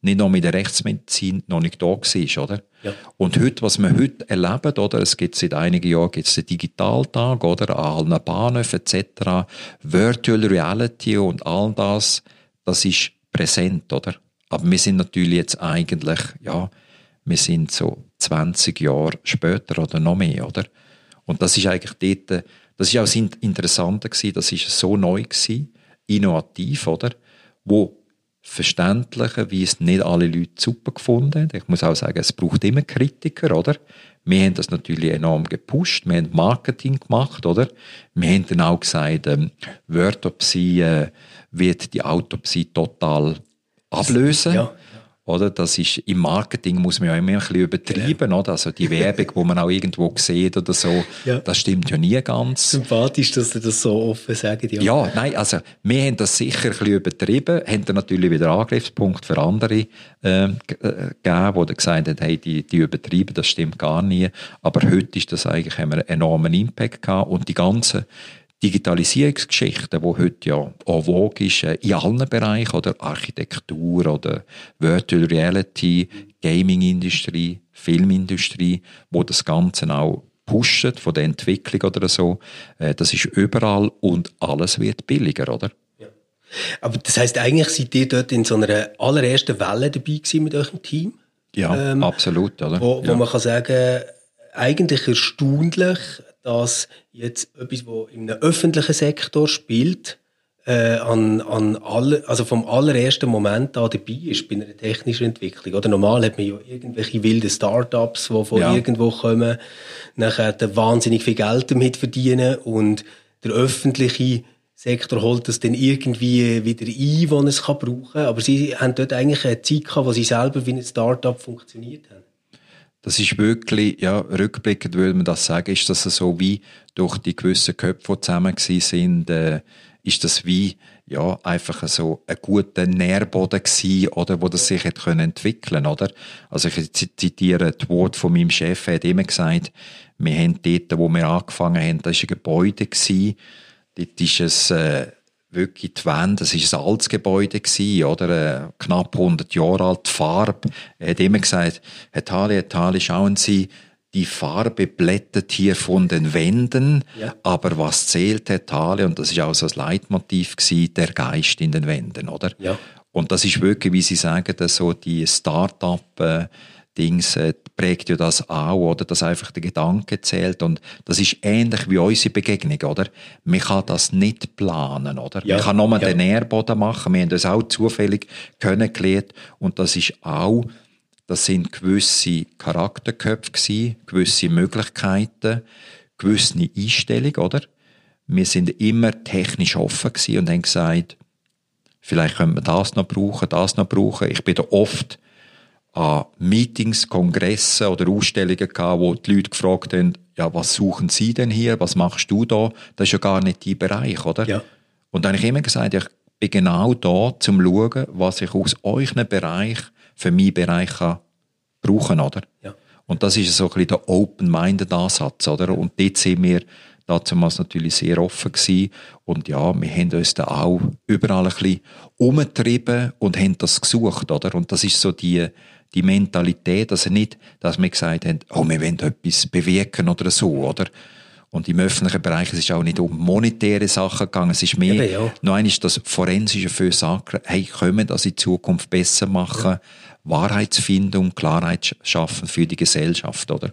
Speaker 1: nicht nur mit der Rechtsmedizin noch nicht da war, oder?
Speaker 3: Ja.
Speaker 1: Und heute, was wir heute erleben, oder? Es gibt seit einigen Jahren gibt's den Digitaltag, oder? An allen Bahnhöfen etc. Virtual Reality und all das, das ist präsent, oder? Aber wir sind natürlich jetzt eigentlich, ja, wir sind so 20 Jahre später oder noch mehr, oder? Und das ist eigentlich dort, das ist auch das Interessante gewesen, das ist so neu gewesen, innovativ, oder? Wo verständlicherweise nicht alle Leute super gefunden haben. Ich muss auch sagen, es braucht immer Kritiker, oder? Wir haben das natürlich enorm gepusht, wir haben Marketing gemacht, oder? Wir haben dann auch gesagt, ähm, Wörtopsie äh, wird die Autopsie total ablösen.
Speaker 3: Ja.
Speaker 1: Oder? Das ist, im Marketing muss man ja immer ein bisschen übertreiben, oder? Also die Werbung, wo man auch irgendwo sieht oder so,
Speaker 3: Ja.
Speaker 1: das stimmt ja nie ganz.
Speaker 3: Sympathisch, dass sie das so offen sagen. Ja.
Speaker 1: Ja, nein, also wir haben das sicher ein bisschen übertrieben, haben dann natürlich wieder Angriffspunkt für andere äh, g- äh, gegeben, die gesagt haben, hey, die, die übertreiben, das stimmt gar nie. Aber heute ist das eigentlich, haben wir einen enormen Impact gehabt und die ganzen Digitalisierungsgeschichten, die heute ja en vogue ist, äh, in allen Bereichen, oder Architektur oder Virtual Reality, Gaming-Industrie, Filmindustrie, wo das Ganze auch pushen von der Entwicklung oder so. Äh, Das ist überall und alles wird billiger, oder?
Speaker 3: Aber das heisst, eigentlich seid ihr dort in so einer allerersten Welle dabei gewesen mit eurem Team?
Speaker 1: Ja,
Speaker 3: Ähm,
Speaker 1: absolut, oder?
Speaker 3: Wo, wo
Speaker 1: ja.
Speaker 3: man kann sagen, eigentlich erstaunlich, dass jetzt etwas, wo im öffentlichen Sektor spielt, äh, an, an alle, also vom allerersten Moment an dabei ist bei einer technischen Entwicklung. Oder normal hat man ja irgendwelche wilden Startups, die von
Speaker 1: Ja.
Speaker 3: irgendwo kommen, nachher wahnsinnig viel Geld damit verdienen und der öffentliche Sektor holt das dann irgendwie wieder ein, wo er es kann brauchen kann. Aber sie haben dort eigentlich eine Zeit gehabt, wo sie selber wie ein Startup funktioniert haben.
Speaker 1: Das ist wirklich, ja, rückblickend würde man das sagen, ist das so wie durch die gewissen Köpfe, die zusammen sind, äh, ist das wie, ja, einfach so ein guter Nährboden gewesen, oder, wo das sich hat können entwickeln, oder? Also ich zi- zitiere die Worte von meinem Chef, er hat immer gesagt, wir haben dort, wo wir angefangen haben, das war ein Gebäude gewesen, dort ist es, äh, wirklich die Wände, das ist ein altes Gebäude gewesen, oder? Äh, knapp 100 Jahre alt, die Farbe. Er hat immer gesagt, Herr Thali, Herr Thali, schauen Sie, die Farbe blättert hier von den Wänden,
Speaker 3: Ja.
Speaker 1: aber was zählt, Herr Thali, und das ist auch so das Leitmotiv gewesen, der Geist in den Wänden, oder?
Speaker 3: Ja.
Speaker 1: Und das ist wirklich, wie Sie sagen, dass so die Start-up, äh, Dings äh, prägt ja das auch, oder? Dass einfach der Gedanke zählt. Und das ist ähnlich wie unsere Begegnung, oder? Man kann das nicht planen, oder?
Speaker 3: Ja,
Speaker 1: Man kann nur
Speaker 3: ja.
Speaker 1: den Nährboden machen. Wir haben das auch zufällig kennengelernt. Und das ist auch, das sind gewisse Charakterköpfe gewesen, gewisse Möglichkeiten, gewisse Einstellungen, oder? Wir sind immer technisch offen und haben gesagt, vielleicht könnte man das noch brauchen, das noch brauchen. Ich bin da oft an Meetings, Kongressen oder Ausstellungen gehabt, wo die Leute gefragt haben, ja, was suchen Sie denn hier? Was machst du da? Das ist ja gar nicht dein Bereich, oder?
Speaker 3: Ja.
Speaker 1: Und dann habe ich immer gesagt, ich bin genau da, zum zu schauen, was ich aus euren Bereich für meinen Bereich kann brauchen, oder?
Speaker 3: Ja.
Speaker 1: Und das ist so ein bisschen der Open-Minded Ansatz, oder? Und dort sind wir damals natürlich sehr offen gewesen. Und ja, wir haben uns da auch überall ein bisschen umgetrieben und haben das gesucht, oder? Und das ist so die, die Mentalität, also nicht, dass wir gesagt haben, oh, wir wollen etwas bewirken oder so, oder? Und im öffentlichen Bereich es ist auch nicht um monetäre Sachen gegangen. Es ist mehr, Eben, ja. noch einmal das Forensische für Sachen, hey, können wir das in Zukunft besser machen? Ja. Wahrheitsfindung, Klarheit schaffen für die Gesellschaft, oder?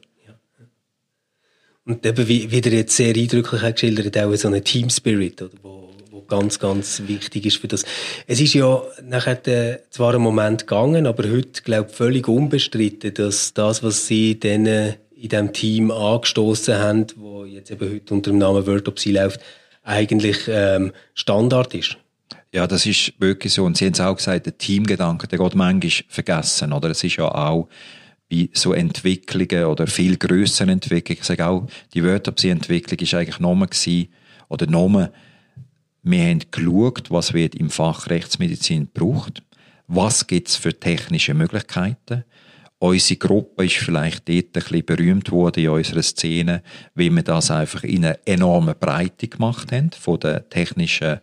Speaker 3: Und eben, wie, wie der jetzt sehr eindrücklich geschildert, auch so ein Team Spirit, oder, wo ganz, ganz wichtig ist für das. Es ist ja nachher äh, zwar ein Moment gegangen, aber heute, glaube ich, völlig unbestritten, dass das, was sie dann äh, in diesem Team angestoßen haben, wo jetzt eben heute unter dem Namen Sea läuft, eigentlich ähm, Standard ist.
Speaker 1: Ja, das ist wirklich so. Und Sie haben es auch gesagt, der Teamgedanke, der geht manchmal vergessen. Oder es ist ja auch bei so Entwicklungen oder viel grösseren Entwicklungen, ich sage auch, die Wörterpsie-Entwicklung ist eigentlich nochmal gewesen, oder nochmal, wir haben geschaut, was wird im Fach Rechtsmedizin gebraucht, was gibt es für technische Möglichkeiten, Unsere Gruppe ist vielleicht dort ein bisschen berühmt worden in unserer Szene, weil wir das einfach in einer enormen Breite gemacht haben, von den technischen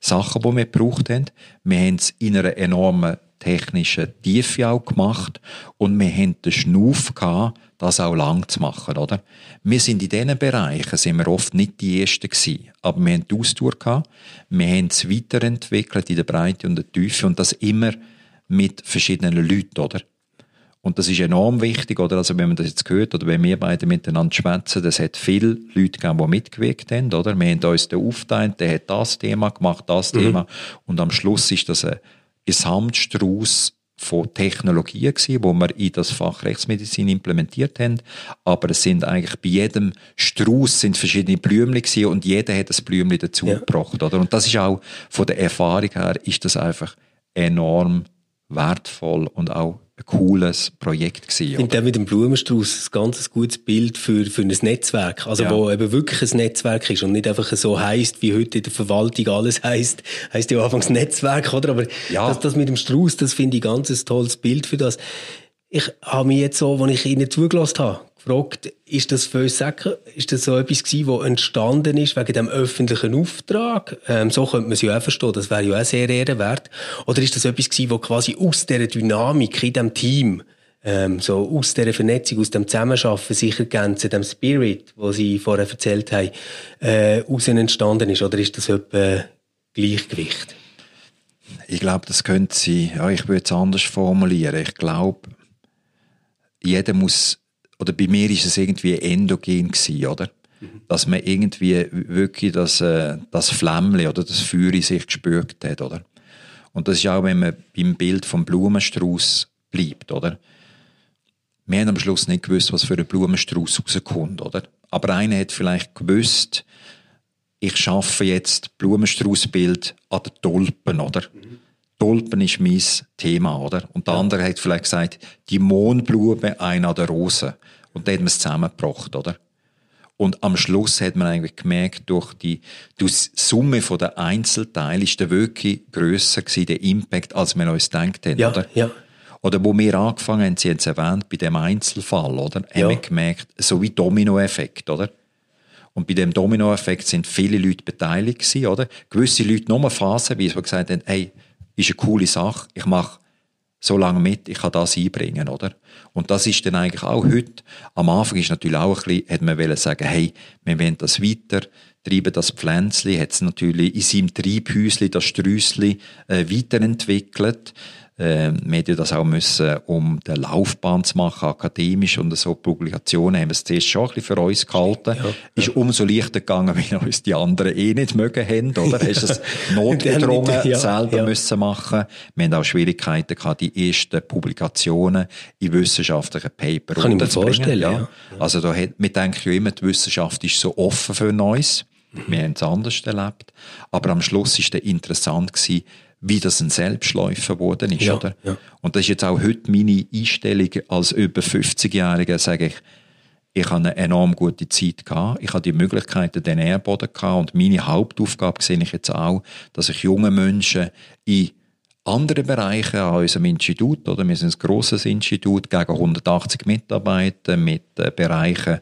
Speaker 1: Sachen, die wir gebraucht haben. Wir haben es in einer enormen technischen Tiefe auch gemacht und wir haben den Schnuff gehabt, das auch lang zu machen, oder? Wir sind in diesen Bereichen, sind wir oft nicht die Ersten gewesen, aber wir haben die Ausdauer gehabt, wir haben es weiterentwickelt in der Breite und der Tiefe und das immer mit verschiedenen Leuten, oder? Und das ist enorm wichtig, oder? Also, wenn man das jetzt hört, oder wenn wir beide miteinander schwätzen, das hat viele Leute gegeben, die mitgewirkt haben, oder? Wir haben uns den aufteilt, der hat das Thema gemacht, das mhm. Thema. Und am Schluss ist das ein Gesamtstrauß von Technologien gewesen, wo wir in das Fach Rechtsmedizin implementiert haben. Aber es sind eigentlich bei jedem Strauß sind verschiedene Blümchen gewesen und jeder hat ein Blümchen dazu ja. gebracht, oder? Und das ist auch von der Erfahrung her ist das einfach enorm wertvoll und auch ein cooles Projekt gewesen. Ich
Speaker 3: finde mit dem Blumenstrauß ein ganz gutes Bild für, für ein Netzwerk. Also, ja. wo eben wirklich ein Netzwerk ist und nicht einfach so heisst, wie heute in der Verwaltung alles heisst. Heisst ja anfangs Netzwerk, oder? Aber ja. das, das mit dem Strauß, das finde ich ganz ein tolles Bild für das. Ich habe mich jetzt so, als ich Ihnen zugelassen habe, gefragt, ist das für uns ist das so etwas gewesen, was entstanden ist wegen dem öffentlichen Auftrag? Ähm, so könnte man es ja auch verstehen, das wäre ja auch sehr ehrenwert. Oder ist das etwas gewesen, was quasi aus dieser Dynamik in diesem Team, ähm, so aus dieser Vernetzung, aus dem Zusammenschaffen, sich ergänzen, dem Spirit, was Sie vorher erzählt haben, äh, aus entstanden ist? Oder ist das etwa Gleichgewicht?
Speaker 1: Ich glaube, das könnte sie, ja, ich würde es anders formulieren. Ich glaube, jeder muss oder bei mir ist es irgendwie endogen gewesen, oder? Dass man irgendwie wirklich das, äh, das Flämmchen oder das Feuer in sich gespürt hat, oder? Und das ist auch, wenn man beim Bild vom Blumenstrauß bleibt, oder? Wir haben am Schluss nicht gewusst, was für ein Blumenstrauß rauskommt, oder? Aber einer hat vielleicht gewusst, ich schaffe jetzt Blumenstraußbild an der Tulpen, oder? Mhm. Tulpen ist mein Thema, oder? Und der ja. andere hat vielleicht gesagt, die Mohnblume, einer der Rosen. Und da hat man es zusammengebracht, oder? Und am Schluss hat man eigentlich gemerkt, durch die, die Summe der Einzelteile ist der wirklich grösser gewesen, der Impact, als wir uns gedacht haben,
Speaker 3: ja,
Speaker 1: oder?
Speaker 3: Ja.
Speaker 1: Oder wo wir angefangen haben, Sie haben es erwähnt, bei dem Einzelfall, oder? Ja. Haben wir gemerkt, so wie Dominoeffekt, oder? Und bei dem Dominoeffekt sind viele Leute beteiligt gewesen, oder? Gewisse Leute nur phasenweise, die gesagt haben, hey, ist eine coole Sache, ich mache so lange mit, ich kann das einbringen, oder? Und das ist dann eigentlich auch heute, am Anfang ist natürlich auch ein bisschen, hat man wollen sagen, hey, wir wollen das weiter, treiben das Pflänzchen, hat es natürlich in seinem Treibhäuschen, das Strüssli, äh, weiterentwickelt. Äh, wir hätten das auch müssen, um die Laufbahn zu machen, akademisch und so Publikationen haben wir es zuerst schon ein bisschen für uns gehalten. Ja, Ist umso leichter gegangen, weil uns die anderen eh nicht mögen haben, oder? Hast es notgedrungen ja, selber müssen machen. Wir haben auch Schwierigkeiten gehabt, die ersten Publikationen in wissenschaftlichen Paper
Speaker 3: Kann ich mir vorstellen, ja.
Speaker 1: Also da hat, wir denken ja immer, die Wissenschaft ist so offen für Neues. Wir haben es anders erlebt. Aber am Schluss ist es interessant gewesen, wie das ein Selbstläufer geworden ist,
Speaker 3: ja,
Speaker 1: oder?
Speaker 3: Ja.
Speaker 1: Und das ist jetzt auch heute meine Einstellung als über 50-Jähriger, sage ich, Ich hatte eine enorm gute Zeit gehabt. Ich hatte die Möglichkeiten, den Nährboden gehabt. Und meine Hauptaufgabe sehe ich jetzt auch, dass ich junge Menschen in andere Bereiche an unserem Institut, oder wir sind ein grosses Institut, gegen 180 Mitarbeiter mit äh, Bereichen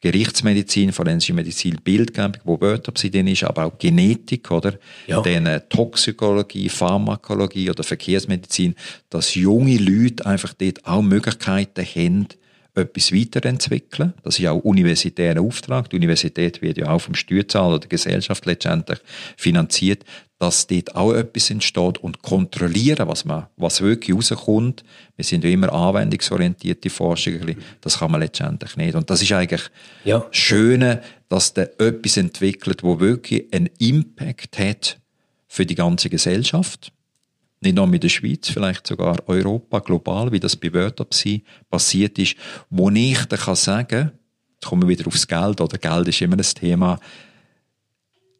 Speaker 1: Gerichtsmedizin, forensische Medizin, Bildgebung, wo Wörterbsi drin ist, aber auch Genetik, oder? Ja. Dann äh, Toxikologie, Pharmakologie oder Verkehrsmedizin, dass junge Leute einfach dort auch Möglichkeiten haben, etwas weiterentwickeln. Das ist auch universitärer Auftrag. Die Universität wird ja auch vom Steuerzahler der Gesellschaft letztendlich finanziert, dass dort auch etwas entsteht und kontrollieren, was, man, was wirklich rauskommt. Wir sind ja immer anwendungsorientierte Forscher, das kann man letztendlich nicht. Und das ist eigentlich ja. Schöne, dass da etwas entwickelt, wo wirklich einen Impact hat für die ganze Gesellschaft nicht nur mit der Schweiz, vielleicht sogar Europa, global, wie das bei Wörterpsi passiert ist, wo ich dann kann sagen, jetzt kommen wir wieder aufs Geld, oder Geld ist immer ein Thema,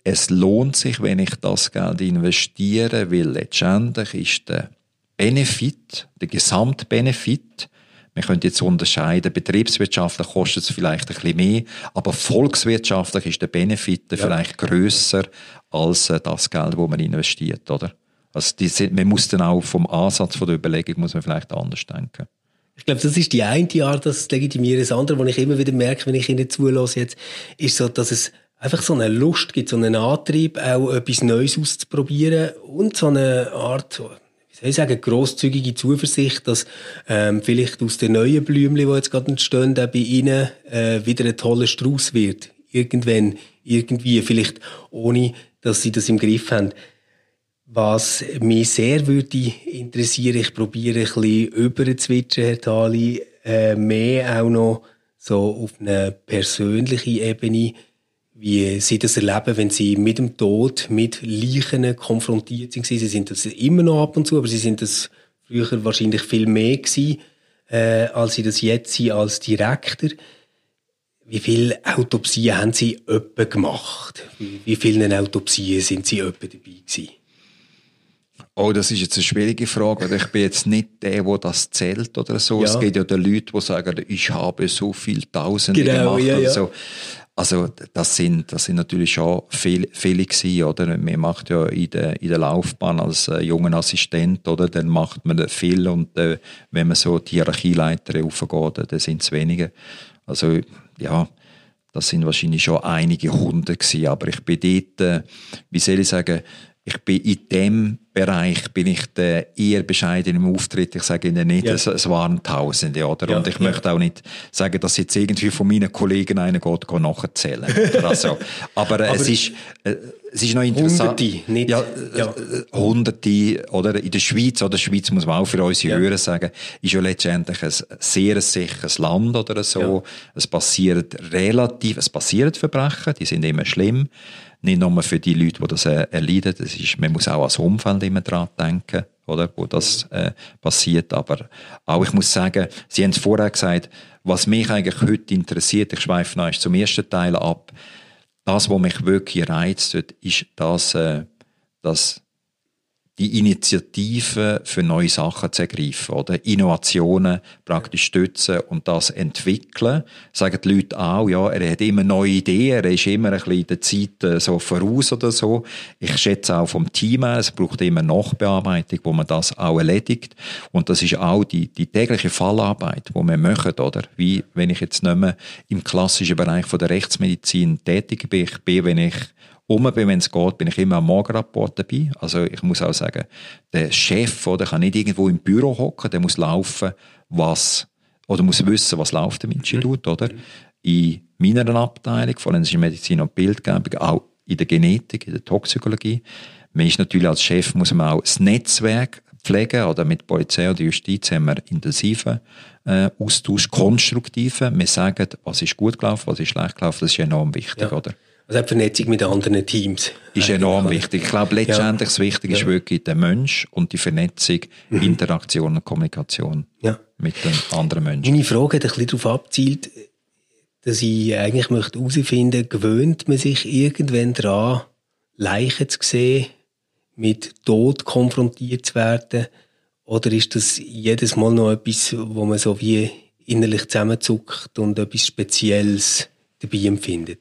Speaker 1: es lohnt sich, wenn ich das Geld investiere, weil letztendlich ist der Benefit, der Gesamtbenefit, man könnte jetzt unterscheiden, betriebswirtschaftlich kostet es vielleicht ein bisschen mehr, aber volkswirtschaftlich ist der Benefit ja. vielleicht grösser als äh, das Geld, das man investiert, oder? Also die, man muss dann auch vom Ansatz von der Überlegung muss man vielleicht anders denken.
Speaker 3: Ich glaube, das ist die eine Art, das legitimieren. Das andere, was ich immer wieder merke, wenn ich Ihnen zulasse jetzt, ist so, dass es einfach so eine Lust gibt, so einen Antrieb, auch etwas Neues auszuprobieren und so eine Art, wie soll ich sagen, grosszügige Zuversicht, dass ähm, vielleicht aus den neuen Blümchen, die jetzt gerade entstehen, auch bei Ihnen äh, wieder ein toller Strauß wird. Irgendwann, irgendwie, vielleicht ohne, dass Sie das im Griff haben. Was mich sehr würde interessieren, ich probiere ein bisschen über überzwitschen, Herr Thali, äh, mehr auch noch so auf eine persönliche Ebene, wie Sie das erleben, wenn Sie mit dem Tod, mit Leichen konfrontiert sind. Sie sind das immer noch ab und zu, aber Sie sind das früher wahrscheinlich viel mehr gewesen, äh, als Sie das jetzt sind als Direktor. Wie viele Autopsien haben Sie etwa gemacht? Wie, wie vielen Autopsien sind Sie etwa dabei gewesen?
Speaker 1: Oh, das ist jetzt eine schwierige Frage, weil ich bin jetzt nicht der, der das zählt oder so. Ja. Es gibt ja die Leute, die sagen, ich habe so viel Tausende genau, gemacht ja, oder so. Also das sind, das sind natürlich schon viele, viele gewesen, oder? Man macht ja in der, in der Laufbahn als äh, junger Assistent, oder? Dann macht man viel und äh, wenn man so die Hierarchieleiter aufgeht, dann sind es wenige. Also ja, das sind wahrscheinlich schon einige Hundert gewesen, aber ich bin dort, äh, wie soll ich sagen, ich bin in dem Bereich bin ich eher bescheiden im Auftritt. Ich sage Ihnen nicht, ja. es, es, waren Tausende, oder? Ja, und ich ja. möchte auch nicht sagen, dass jetzt irgendwie von meinen Kollegen einer geht, geht nachzählen. also, aber, aber es ist, äh, es ist noch interessant.
Speaker 3: Hunderte, nicht,
Speaker 1: ja, ja. Hunderte, oder? In der Schweiz, oder? Schweiz muss man auch für unsere ja. Hörer sagen, ist ja letztendlich ein sehr sicheres Land, oder so. Es passiert relativ, es passiert Verbrechen, die sind immer schlimm nicht nur für die Leute, die das äh, erleiden. Das ist, man muss auch als Umfeld immer dran denken, oder, wo das äh, passiert. Aber auch ich muss sagen, Sie haben es vorher gesagt, was mich eigentlich heute interessiert, ich schweife noch zum ersten Teil ab, das, was mich wirklich reizt, ist, dass, äh, dass die Initiative für neue Sachen zu ergreifen, oder? Innovationen praktisch stützen und das entwickeln. Sagen die Leute auch, ja, er hat immer neue Ideen, er ist immer ein bisschen der Zeit äh, so voraus oder so. Ich schätze auch vom Team her, es braucht immer Nachbearbeitung, wo man das auch erledigt. Und das ist auch die, die tägliche Fallarbeit, die wir machen, oder? Wie, wenn ich jetzt nicht mehr im klassischen Bereich von der Rechtsmedizin tätig bin, bin, wenn ich um bin, wenn es geht, bin ich immer am Morgenrapport dabei. Also ich muss auch sagen, der Chef oder kann nicht irgendwo im Büro hocken, der muss laufen, was oder muss wissen, was läuft im Institut, mhm. oder? In meiner Abteilung, forensische Medizin und Bildgebung, auch in der Genetik, in der Toxikologie. Man ist natürlich als Chef muss man auch das Netzwerk pflegen oder mit Polizei oder Justiz haben wir intensiven äh, Austausch, konstruktiven. Wir sagen, was ist gut gelaufen, was ist schlecht gelaufen, das ist enorm wichtig, ja. oder?
Speaker 3: Also die Vernetzung mit anderen Teams.
Speaker 1: Ist enorm wichtig. Ich glaube, letztendlich ja. das Wichtige ja. ist wirklich der Mensch und die Vernetzung, mhm. Interaktion und Kommunikation ja. mit den anderen Menschen.
Speaker 3: Meine Frage hat ein bisschen darauf abzielt, dass ich eigentlich möchte herausfinden, gewöhnt man sich irgendwann daran, Leichen zu sehen, mit Tod konfrontiert zu werden? Oder ist das jedes Mal noch etwas, wo man so wie innerlich zusammenzuckt und etwas Spezielles dabei empfindet?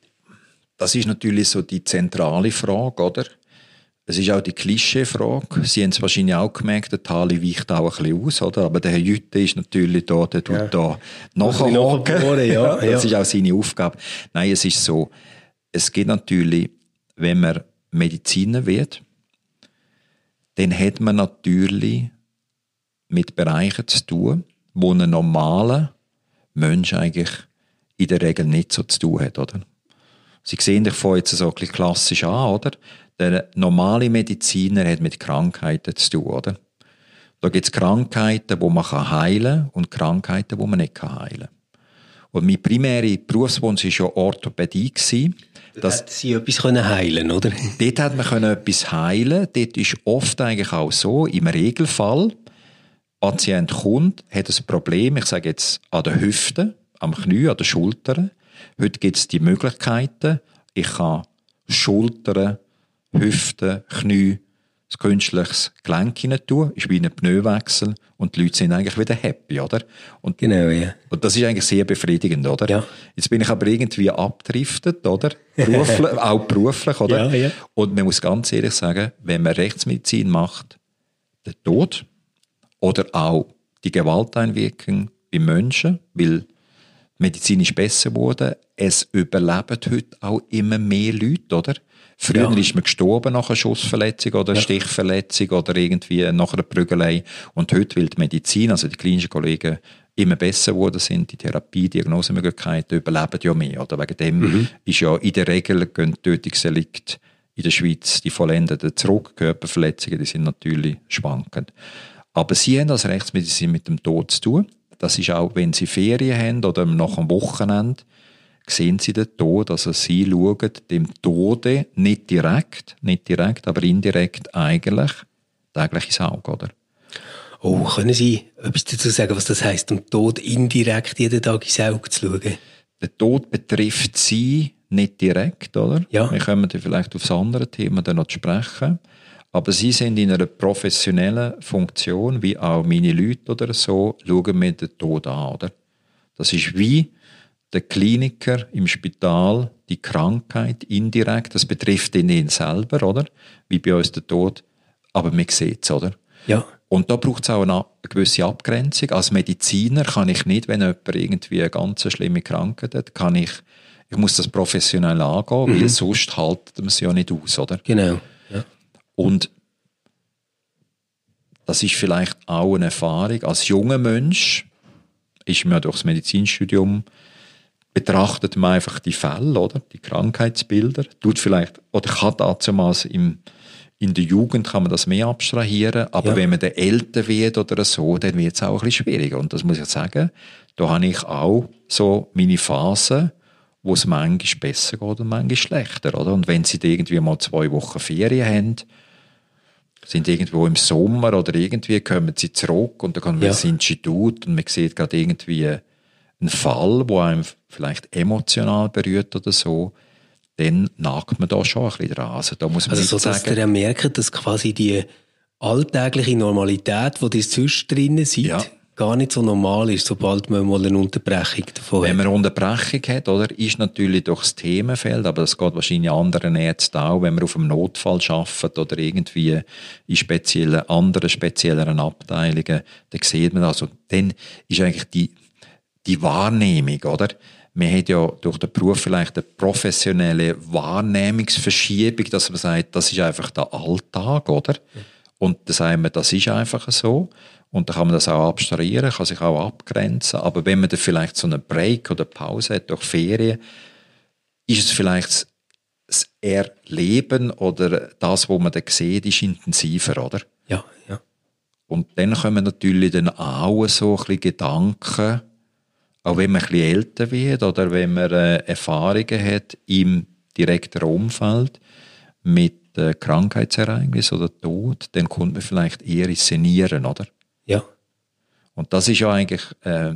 Speaker 1: Das ist natürlich so die zentrale Frage, oder? Es ist auch die Klischeefrage. Sie haben es wahrscheinlich auch gemerkt, der Tali weicht auch ein bisschen aus, oder? Aber der Herr Jütte ist natürlich da, der tut ja. da nachhaken. Ja, das ist auch seine Aufgabe. Nein, es ist so. Es geht natürlich, wenn man Mediziner wird, dann hat man natürlich mit Bereichen zu tun, wo ein normaler Mensch eigentlich in der Regel nicht so zu tun hat, oder? Sie sehen dich vorhin jetzt so ein bisschen klassisch an, oder? Der normale Mediziner hat mit Krankheiten zu tun, oder? Da gibt es Krankheiten, die man heilen kann und Krankheiten, die man nicht heilen kann. Und mein primärer Berufswunsch war ja Orthopädie.
Speaker 3: Dass sie etwas heilen oder?
Speaker 1: Dort hat man etwas heilen Dort ist oft eigentlich auch so, im Regelfall, Patient kommt, hat ein Problem, ich sage jetzt an der Hüfte, am Knie, an der Schulter. Heute gibt es die Möglichkeiten, ich kann Schultern, Hüften, Knie, ein künstliches Gelenk hinein tun, ist wie ein Pneuwechsel und die Leute sind eigentlich wieder happy, oder? Und,
Speaker 3: genau, ja.
Speaker 1: Und das ist eigentlich sehr befriedigend, oder?
Speaker 3: Ja.
Speaker 1: Jetzt bin ich aber irgendwie abdriftet, oder? Beruflich, auch beruflich, oder?
Speaker 3: Ja, ja.
Speaker 1: Und man muss ganz ehrlich sagen, wenn man Rechtsmedizin macht, der Tod oder auch die Gewalteinwirkung bei Menschen, weil medizinisch besser wurde, es überleben heute auch immer mehr Leute, oder? Früher ja. ist man gestorben nach einer Schussverletzung oder ja. Stichverletzung oder irgendwie nach einer Prügelei. Und heute, weil die Medizin, also die klinischen Kollegen, immer besser geworden sind, die Therapie, Diagnosemöglichkeiten überleben ja mehr. Oder wegen dem mhm. ist ja in der Regel gehen Tötungsdelikte in der Schweiz die vollendeten zurück. Körperverletzungen, die sind natürlich schwankend. Aber sie haben als Rechtsmedizin mit dem Tod zu tun. Das ist auch, wenn sie Ferien haben oder nach einem Wochenende, sehen sie den Tod, also sie schauen dem Tode nicht direkt, nicht direkt, aber indirekt eigentlich täglich ins Auge, oder?
Speaker 3: Oh, können Sie etwas dazu sagen, was das heißt, dem Tod indirekt jeden Tag ins Auge zu schauen?
Speaker 1: Der Tod betrifft Sie nicht direkt, oder?
Speaker 3: Ja.
Speaker 1: Wir kommen dann vielleicht auf das andere Thema dann noch zu sprechen. Aber Sie sind in einer professionellen Funktion, wie auch meine Leute oder so, schauen wir den Tod an, oder? Das ist wie der Kliniker im Spital die Krankheit indirekt, das betrifft ihn selber, oder? Wie bei uns der Tod, aber man sieht es, oder?
Speaker 3: Ja.
Speaker 1: Und da braucht es auch eine gewisse Abgrenzung. Als Mediziner kann ich nicht, wenn jemand irgendwie eine ganz schlimme Krankheit hat, kann ich, ich muss das professionell angehen, mhm. weil sonst haltet man es ja nicht aus, oder?
Speaker 3: Genau.
Speaker 1: Und das ist vielleicht auch eine Erfahrung. Als junger Mensch ist mir durch das Medizinstudium betrachtet man einfach die Fälle, oder? Die Krankheitsbilder. Tut vielleicht, oder kann damals im, in der Jugend kann man das mehr abstrahieren, aber ja. wenn man dann älter wird oder so, dann wird es auch ein bisschen schwieriger. Und das muss ich sagen, da habe ich auch so meine Phasen, wo es manchmal besser geht und manchmal schlechter, oder? Und wenn sie irgendwie mal zwei Wochen Ferien haben, sind irgendwo im Sommer oder irgendwie kommen sie zurück und dann kommen wir ja. ins Institut und man sieht gerade irgendwie ein Fall, wo einem vielleicht emotional berührt oder so, dann nagt man da schon ein bisschen dran. Also, da muss man
Speaker 3: also so, sagen, dass ihr merkt, dass quasi die alltägliche Normalität, die die sonst drinnen sind, ja. Gar nicht so normal ist, sobald man mal eine Unterbrechung davon
Speaker 1: Wenn hat. Wenn man eine Unterbrechung hat, oder, ist natürlich durch das Themenfeld, aber das geht wahrscheinlich anderen Ärzten auch, wenn man auf einem Notfall arbeitet oder irgendwie in speziellen, anderen spezielleren Abteilungen, dann sieht man das. Und dann ist eigentlich die die Wahrnehmung, oder? Man hat ja durch den Beruf vielleicht eine professionelle Wahrnehmungsverschiebung, dass man sagt, das ist einfach der Alltag, oder? Und dann sagen wir, das ist einfach so. Und dann kann man das auch abstrahieren, kann sich auch abgrenzen. Aber wenn man dann vielleicht so einen Break oder Pause hat durch Ferien, ist es vielleicht das Erleben oder das, was man dann sieht, ist intensiver, oder?
Speaker 3: Ja, ja.
Speaker 1: Und dann kommen natürlich dann auch so ein bisschen Gedanken, auch wenn man ein bisschen älter wird oder wenn man äh, Erfahrungen hat im direkten Umfeld mit äh, Krankheitsereignis oder Tod, dann kommt man vielleicht eher ins Senieren, oder?
Speaker 3: Ja.
Speaker 1: Und das ist ja eigentlich, äh,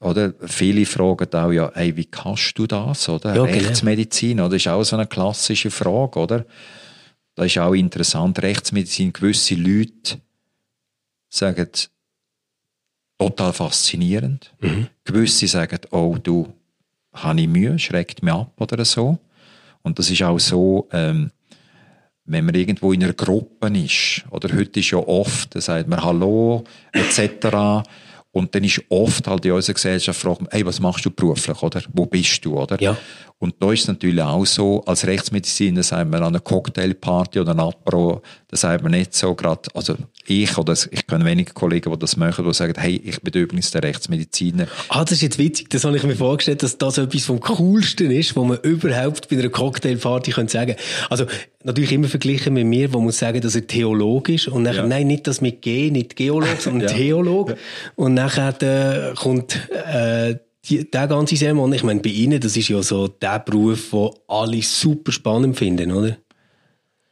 Speaker 1: oder? Viele fragen auch ja, hey, wie kannst du das, oder? Ja, genau. Rechtsmedizin, oder? Das ist auch so eine klassische Frage, oder? Das ist auch interessant. Rechtsmedizin, gewisse Leute sagen, total faszinierend. Mhm. Gewisse sagen, oh, du, habe ich Mühe, schreckt mich ab oder so. Und das ist auch so, ähm, wenn man irgendwo in einer Gruppe ist, oder heute ist ja oft, da sagt man Hallo, etc., und dann ist oft halt in unserer Gesellschaft fragt man, hey, was machst du beruflich, oder? Wo bist du, oder?
Speaker 3: Ja.
Speaker 1: Und da ist es natürlich auch so, als Rechtsmediziner sagt man an einer Cocktailparty oder ein Apero, da sagt man nicht so gerade, also ich oder ich kenne wenige Kollegen, die das machen, die sagen, hey, ich bin übrigens der Rechtsmediziner.
Speaker 3: Ah, das ist jetzt witzig, das habe ich mir vorgestellt, dass das etwas vom Coolsten ist, was man überhaupt bei einer Cocktailparty sagen könnte Also, natürlich immer verglichen mit mir, wo muss sagen, dass er Theolog ist und nachher, ja. nein, nicht das mit G, nicht Geolog, sondern ja. Theolog. Ja. Und nachher äh, kommt äh, die, der ganze Sermon, ich meine, bei Ihnen, das ist ja so der Beruf, den alle super spannend finden, oder?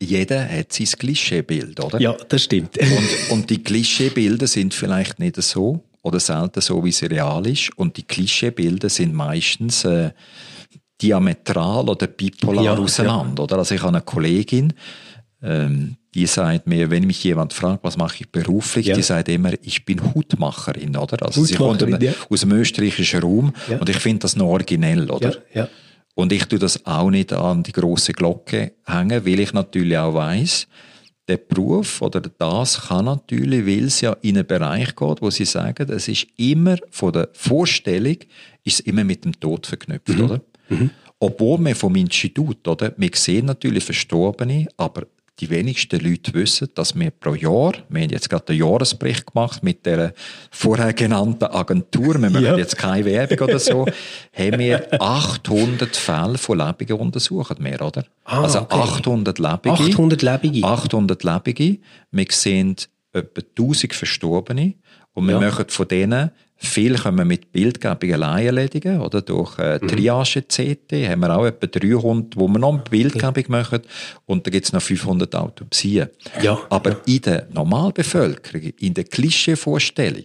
Speaker 1: Jeder hat sein Klischeebild, oder?
Speaker 3: Ja, das stimmt.
Speaker 1: und, und die Klischeebilder sind vielleicht nicht so oder selten so, wie sie real ist. Und die Klischeebilder sind meistens äh, diametral oder bipolar ja, auseinander. Ja. Oder? Also ich habe eine Kollegin, ähm, die sagt mir, wenn mich jemand fragt, was mache ich beruflich, ja. die sagt immer, ich bin Hutmacherin, oder? Also sie kommt ja. aus dem österreichischen Raum ja. und ich finde das noch originell, oder?
Speaker 3: Ja.
Speaker 1: Und ich tue das auch nicht an die große Glocke hängen, weil ich natürlich auch weiß, der Beruf oder das kann natürlich, weil es ja in einen Bereich geht, wo sie sagen, es ist immer von der Vorstellung, ist es immer mit dem Tod verknüpft, mhm. oder? Mhm. Obwohl wir vom Institut, oder? Wir sehen natürlich Verstorbene, aber die wenigsten Leute wissen, dass wir pro Jahr, wir haben jetzt gerade einen Jahresbericht gemacht mit der vorher genannten Agentur, wir machen ja. jetzt keine Werbung oder so, haben wir 800 Fälle von Lebenden untersucht, mehr, oder?
Speaker 3: Ah,
Speaker 1: also
Speaker 3: okay.
Speaker 1: 800 Lebende.
Speaker 3: 800 Lebende?
Speaker 1: 800 Lebende. Wir sehen etwa 1000 Verstorbene und wir ja. machen von denen viel können wir mit Bildgebung allein erledigen, oder? Durch äh, mhm. Triage-CT haben wir auch etwa 300, wo wir noch Bildgebung machen. Und da gibt es noch 500 Autopsien.
Speaker 3: Ja.
Speaker 1: Aber
Speaker 3: ja.
Speaker 1: in der Normalbevölkerung, in der Klischee-Vorstellung,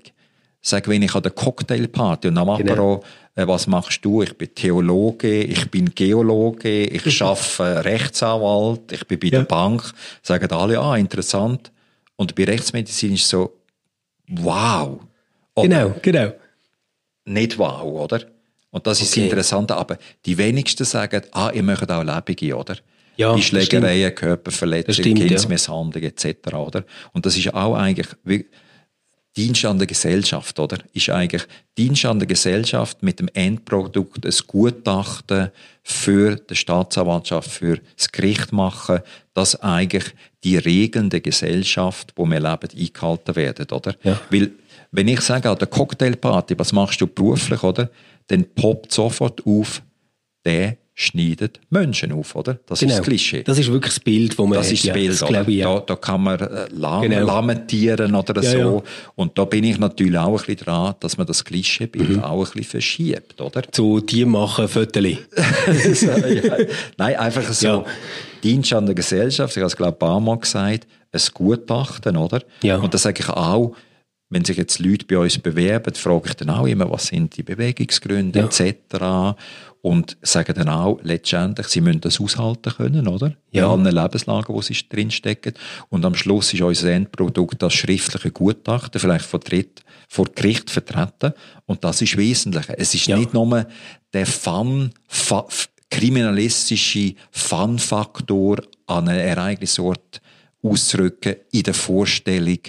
Speaker 1: sag, wenn ich an der Cocktailparty und am genau. Apero, äh, was machst du? Ich bin Theologe, ich bin Geologe, ich arbeite Rechtsanwalt, ich bin bei ja. der Bank. Sagen alle, ah, interessant. Und bei Rechtsmedizin ist es so, wow,
Speaker 3: oder genau, genau.
Speaker 1: Nicht wow, oder? Und das ist das Interessante. Aber die wenigsten sagen, ah, ihr möchtet auch Lebende, oder?
Speaker 3: Ja,
Speaker 1: die Schlägereien, Körperverletzungen, Kindsmisshandlung etc. Oder? Und das ist auch eigentlich wie Dienst an der Gesellschaft, oder? Ist eigentlich Dienst an der Gesellschaft mit dem Endprodukt ein Gutachten für die Staatsanwaltschaft, für das Gericht machen, dass eigentlich die Regeln der Gesellschaft, wo wir leben, eingehalten werden, oder?
Speaker 3: Ja.
Speaker 1: Weil wenn ich sage, an der Cocktailparty, was machst du beruflich, oder? Dann poppt sofort auf, der schneidet Menschen auf, oder? Das
Speaker 3: genau.
Speaker 1: ist das Klischee.
Speaker 3: Das ist wirklich das Bild, wo man
Speaker 1: Das hat, ist das Bild, ja, das ich, ja. da, da, kann man äh, lahm, genau. lamentieren oder
Speaker 3: ja,
Speaker 1: so. Und da bin ich natürlich auch ein bisschen dran, dass man das Klischeebild mhm. auch ein bisschen verschiebt, oder?
Speaker 3: Zu die machen Fötterli.
Speaker 1: so, Nein, einfach so. Dienst an der Gesellschaft, ich habe es glaube ich ein paar Mal gesagt, ein Gutachten, oder?
Speaker 3: Ja.
Speaker 1: Und das sage ich auch, wenn sich jetzt Leute bei uns bewerben, frage ich dann auch immer, was sind die Bewegungsgründe ja. etc. Und sage dann auch letztendlich, sie müssen das aushalten können, oder?
Speaker 3: Ja.
Speaker 1: In allen Lebenslagen, wo sie drinstecken. Und am Schluss ist unser Endprodukt das schriftliche Gutachten, vielleicht vor, Dritt, vor Gericht vertreten. Und das ist wesentlich. Es ist ja. nicht nur der Fun, fa, kriminalistische Fun-Faktor an einem Ereignisort auszurücken in der Vorstellung,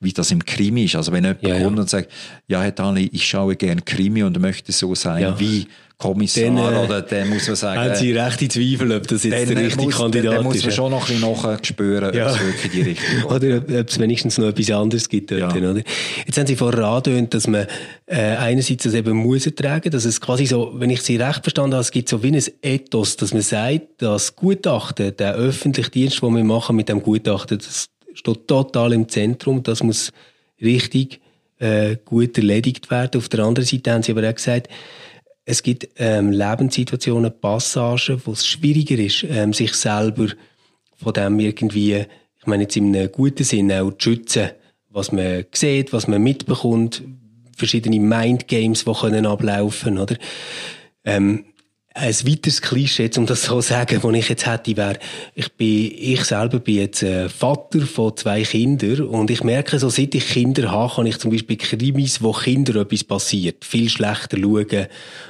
Speaker 1: wie das im Krimi ist. Also wenn jemand ja, kommt ja. und sagt, ja, Herr Dani, ich schaue gern Krimi und möchte so sein ja. wie Kommissar dann, äh, oder dann muss man sagen...
Speaker 3: Haben Sie rechte Zweifel, ob das jetzt der richtige muss, Kandidat ist?
Speaker 1: Dann muss man schon noch ein bisschen nachspüren, ob es wirklich die richtige ist.
Speaker 3: Oder ob es wenigstens noch etwas anderes gibt dort, oder? Jetzt haben Sie vorher angedeutet, dass man äh, einerseits das eben muss ertragen, dass es quasi so, wenn ich Sie recht verstanden habe, es gibt so wie ein Ethos, dass man sagt, das Gutachten, der öffentliche Dienst, den wir machen mit dem Gutachten, das steht total im Zentrum. Das muss richtig äh, gut erledigt werden. Auf der anderen Seite haben sie aber auch gesagt, es gibt ähm, Lebenssituationen, Passagen, wo es schwieriger ist, ähm, sich selber von dem irgendwie, ich meine jetzt in einem guten Sinne auch zu schützen, was man sieht, was man mitbekommt, verschiedene Mindgames, die können ablaufen, oder? Ähm, ein weiteres Klischee, um das so zu sagen, das ich jetzt hätte, wäre, ich bin, ich selber bin jetzt äh, Vater von zwei Kindern und ich merke so, seit ich Kinder habe, kann ich zum Beispiel Krimis, wo Kindern etwas passiert, viel schlechter schauen,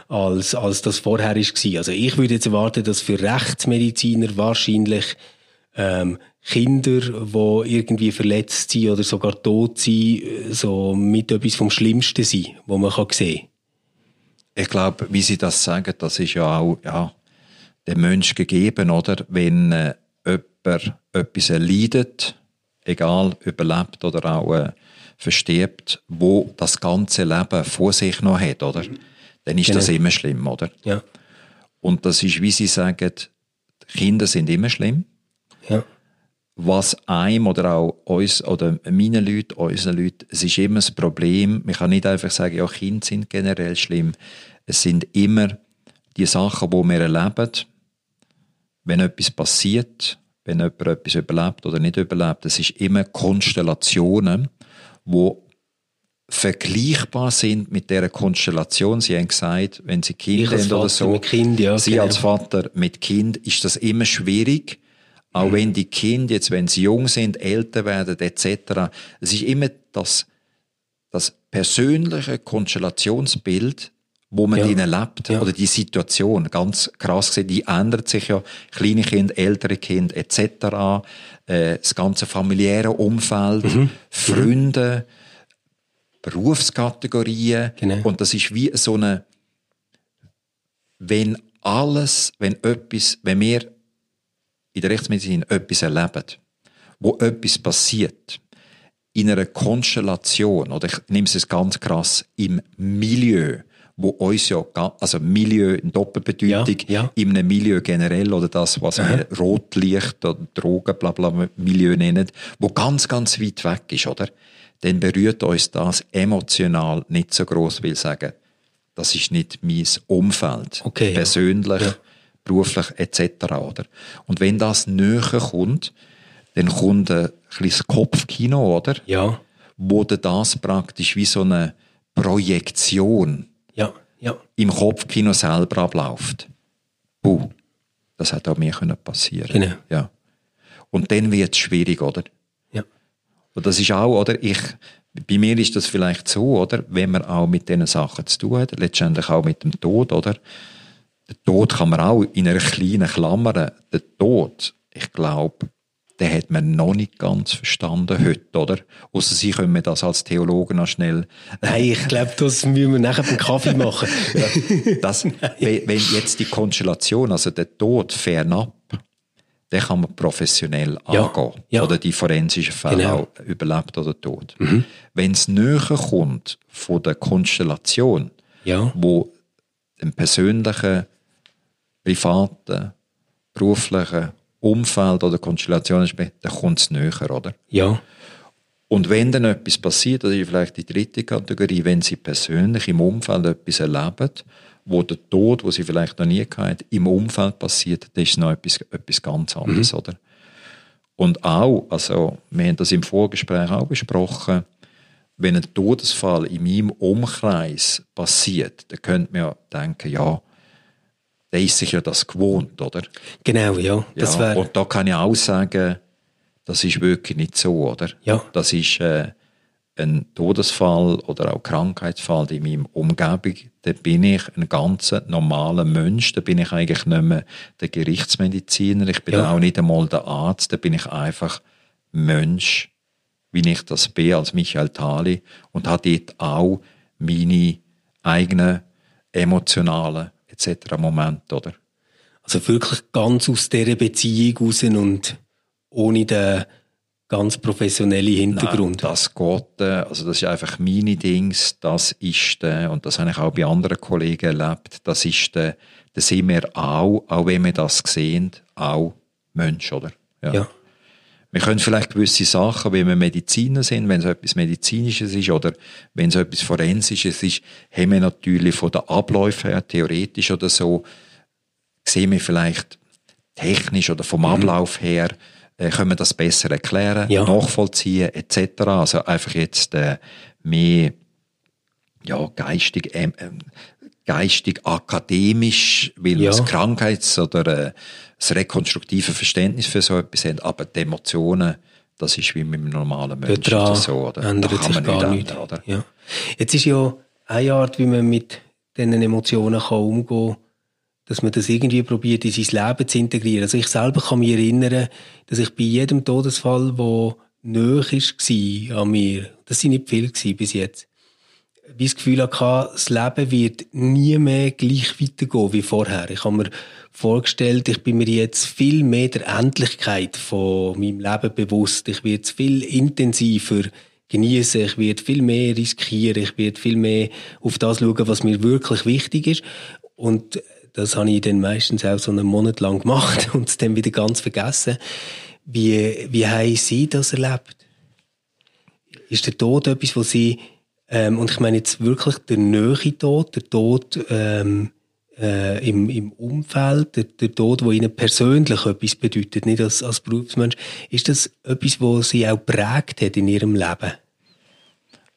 Speaker 3: als, als das vorher war. Also ich würde jetzt erwarten, dass für Rechtsmediziner wahrscheinlich ähm, Kinder, die irgendwie verletzt sind oder sogar tot sind, so mit etwas vom Schlimmsten sind, was man sehen kann
Speaker 1: ich glaube, wie Sie das sagen, das ist ja auch ja, dem Mensch gegeben, oder? Wenn äh, jemand etwas erleidet, egal überlebt oder auch äh, verstirbt, wo das ganze Leben vor sich noch hat, oder? Dann ist genau. das immer schlimm, oder?
Speaker 3: Ja.
Speaker 1: Und das ist, wie Sie sagen, Kinder sind immer schlimm.
Speaker 3: Ja.
Speaker 1: Was einem oder auch uns oder meinen Leuten, unseren Leuten, es ist immer das Problem, man kann nicht einfach sagen, ja, Kinder sind generell schlimm. Es sind immer die Sachen, die wir erleben, wenn etwas passiert, wenn jemand etwas überlebt oder nicht überlebt, es ist immer Konstellationen, wo vergleichbar sind mit der Konstellation. Sie haben gesagt, wenn Sie Kinder haben oder so,
Speaker 3: kind, ja,
Speaker 1: Sie genau. als Vater mit Kind, ist das immer schwierig. Auch mhm. wenn die Kinder jetzt, wenn sie jung sind, älter werden etc. Es ist immer das, das persönliche Konstellationsbild, wo man ja. drinnen lebt, ja. oder die Situation, ganz krass gesehen, die ändert sich ja, kleine Kinder, ältere Kinder etc., äh, das ganze familiäre Umfeld, mhm. Freunde, Berufskategorien genau. und das ist wie so eine, wenn alles, wenn etwas, wenn wir in der Rechtsmedizin etwas erleben, wo etwas passiert, in einer Konstellation, oder ich nehme es ganz krass, im Milieu, wo uns ja, also Milieu in Doppelbedeutung, ja, ja. in einem Milieu generell oder das, was Aha. wir Rotlicht oder Drogen, bla, bla, Milieu nennen, wo ganz, ganz weit weg ist, oder? Dann berührt uns das emotional nicht so groß, will sagen, das ist nicht mein Umfeld.
Speaker 3: Okay,
Speaker 1: persönlich, ja. Beruflich, etc., oder? Und wenn das näher kommt, dann kommt ein kleines Kopfkino, oder?
Speaker 3: Ja.
Speaker 1: Wo das praktisch wie so eine Projektion
Speaker 3: ja, ja.
Speaker 1: im Kopfkino selber abläuft. Puh, das hätte auch mir passieren
Speaker 3: können.
Speaker 1: Genau. Ja. Und dann wird es schwierig, oder?
Speaker 3: Ja.
Speaker 1: Und das ist auch, oder? Ich, bei mir ist das vielleicht so, oder? Wenn man auch mit diesen Sachen zu tun hat, letztendlich auch mit dem Tod, oder? Der Tod kann man auch in einer kleinen Klammer, der Tod, ich glaube, den hat man noch nicht ganz verstanden heute, oder? Außer Sie können mir das als Theologen noch schnell...
Speaker 3: Nein, ich glaube, das müssen wir nachher beim Kaffee machen.
Speaker 1: das, wenn jetzt die Konstellation, also der Tod fernab, den kann man professionell
Speaker 3: ja,
Speaker 1: angehen.
Speaker 3: Ja.
Speaker 1: Oder die forensischen Fälle genau. auch überlebt oder tot.
Speaker 3: Mhm.
Speaker 1: Wenn es näher kommt von der Konstellation,
Speaker 3: ja.
Speaker 1: wo den persönlichen, privaten, beruflichen Umfeld oder Konstellation ist, dann kommt es näher, oder?
Speaker 3: Ja.
Speaker 1: Und wenn dann etwas passiert, das ist vielleicht die dritte Kategorie, wenn Sie persönlich im Umfeld etwas erleben, wo der Tod, wo Sie vielleicht noch nie hatten, im Umfeld passiert, dann ist noch etwas, etwas ganz anderes, mhm. oder? Und auch, also, wir haben das im Vorgespräch auch besprochen, wenn ein Todesfall in meinem Umkreis passiert, dann könnte man ja denken, ja, der ist sich ja das gewohnt, oder?
Speaker 3: Genau, ja.
Speaker 1: Das ja und da kann ich auch sagen, das ist wirklich nicht so, oder?
Speaker 3: Ja.
Speaker 1: Das ist äh, ein Todesfall oder auch Krankheitsfall in meinem Umgebung. Da bin ich ein ganz normaler Mensch. Da bin ich eigentlich nicht mehr der Gerichtsmediziner. Ich bin ja. auch nicht einmal der Arzt. Da bin ich einfach Mensch, wie ich das bin als Michael Thali und habe dort auch meine eigenen emotionalen etc. Moment, oder?
Speaker 3: Also wirklich ganz aus dieser Beziehung raus und ohne den ganz professionellen Hintergrund.
Speaker 1: Nein, das geht, äh, also das ist einfach meine Dings, das ist, äh, und das habe ich auch bei anderen Kollegen erlebt, das ist, äh, da sind wir auch, auch wenn wir das sehen, auch Mensch, oder?
Speaker 3: Ja. ja.
Speaker 1: Wir können vielleicht gewisse Sachen, wenn wir Mediziner sind, wenn es etwas Medizinisches ist oder wenn es etwas Forensisches ist, haben wir natürlich von der Abläufe her, theoretisch oder so, sehen wir vielleicht technisch oder vom mhm. Ablauf her, äh, können wir das besser erklären,
Speaker 3: ja.
Speaker 1: nachvollziehen etc. Also einfach jetzt äh, mehr ja, geistig, ähm, geistig akademisch, weil
Speaker 3: Ja.
Speaker 1: das Krankheits- oder äh, das rekonstruktive Verständnis für so etwas haben, aber die Emotionen, das ist wie mit einem normalen Menschen
Speaker 3: Daran
Speaker 1: oder so. Oder?
Speaker 3: ändert
Speaker 1: da kann
Speaker 3: sich
Speaker 1: man
Speaker 3: gar
Speaker 1: nicht
Speaker 3: nichts.
Speaker 1: ändern, oder?
Speaker 3: Ja. Jetzt ist ja eine Art, wie man mit diesen Emotionen kann umgehen kann, dass man das irgendwie probiert, in sein Leben zu integrieren. Also ich selber kann mich erinnern, dass ich bei jedem Todesfall, der nahe war an mir, das sind nicht viele bis jetzt, wie das Gefühl hatte, das Leben wird nie mehr gleich weitergehen wie vorher. Ich habe mir vorgestellt, ich bin mir jetzt viel mehr der Endlichkeit von meinem Leben bewusst. Ich werde es viel intensiver genießen. Ich werde viel mehr riskieren. Ich werde viel mehr auf das schauen, was mir wirklich wichtig ist. Und das habe ich dann meistens auch so einen Monat lang gemacht und es dann wieder ganz vergessen. Wie, wie haben Sie das erlebt? Ist der Tod etwas, wo Sie, ähm, und ich meine jetzt wirklich der nahe Tod, der Tod ähm, äh, im, im Umfeld, der, der Tod, der Ihnen persönlich etwas bedeutet, nicht als, als Berufsmensch, ist das etwas, was Sie auch prägt hat in Ihrem Leben?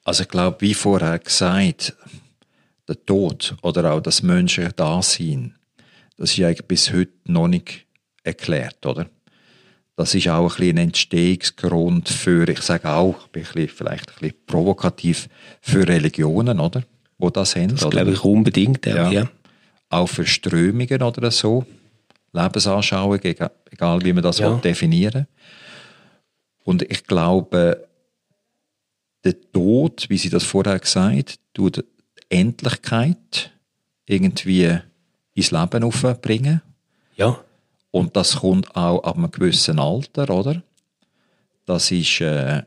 Speaker 1: Also ich glaube, wie vorher gesagt, der Tod oder auch das menschliche Dasein, das ist eigentlich bis heute noch nicht erklärt, oder? Das ist auch ein, bisschen ein Entstehungsgrund für, ich sage auch, ich bin ein bisschen, vielleicht ein bisschen provokativ, für Religionen, oder? Wo das haben,
Speaker 3: Das
Speaker 1: oder?
Speaker 3: glaube ich unbedingt auch, ja.
Speaker 1: Ja. Auch für Strömungen oder so. Lebensanschauungen, egal- wie man das
Speaker 3: Ja.
Speaker 1: will definieren Und ich glaube, der Tod, wie Sie das vorher gesagt tut die Endlichkeit irgendwie ins Leben aufbringen.
Speaker 3: Ja,
Speaker 1: Und das kommt auch ab einem gewissen Alter, oder? Das ist, äh,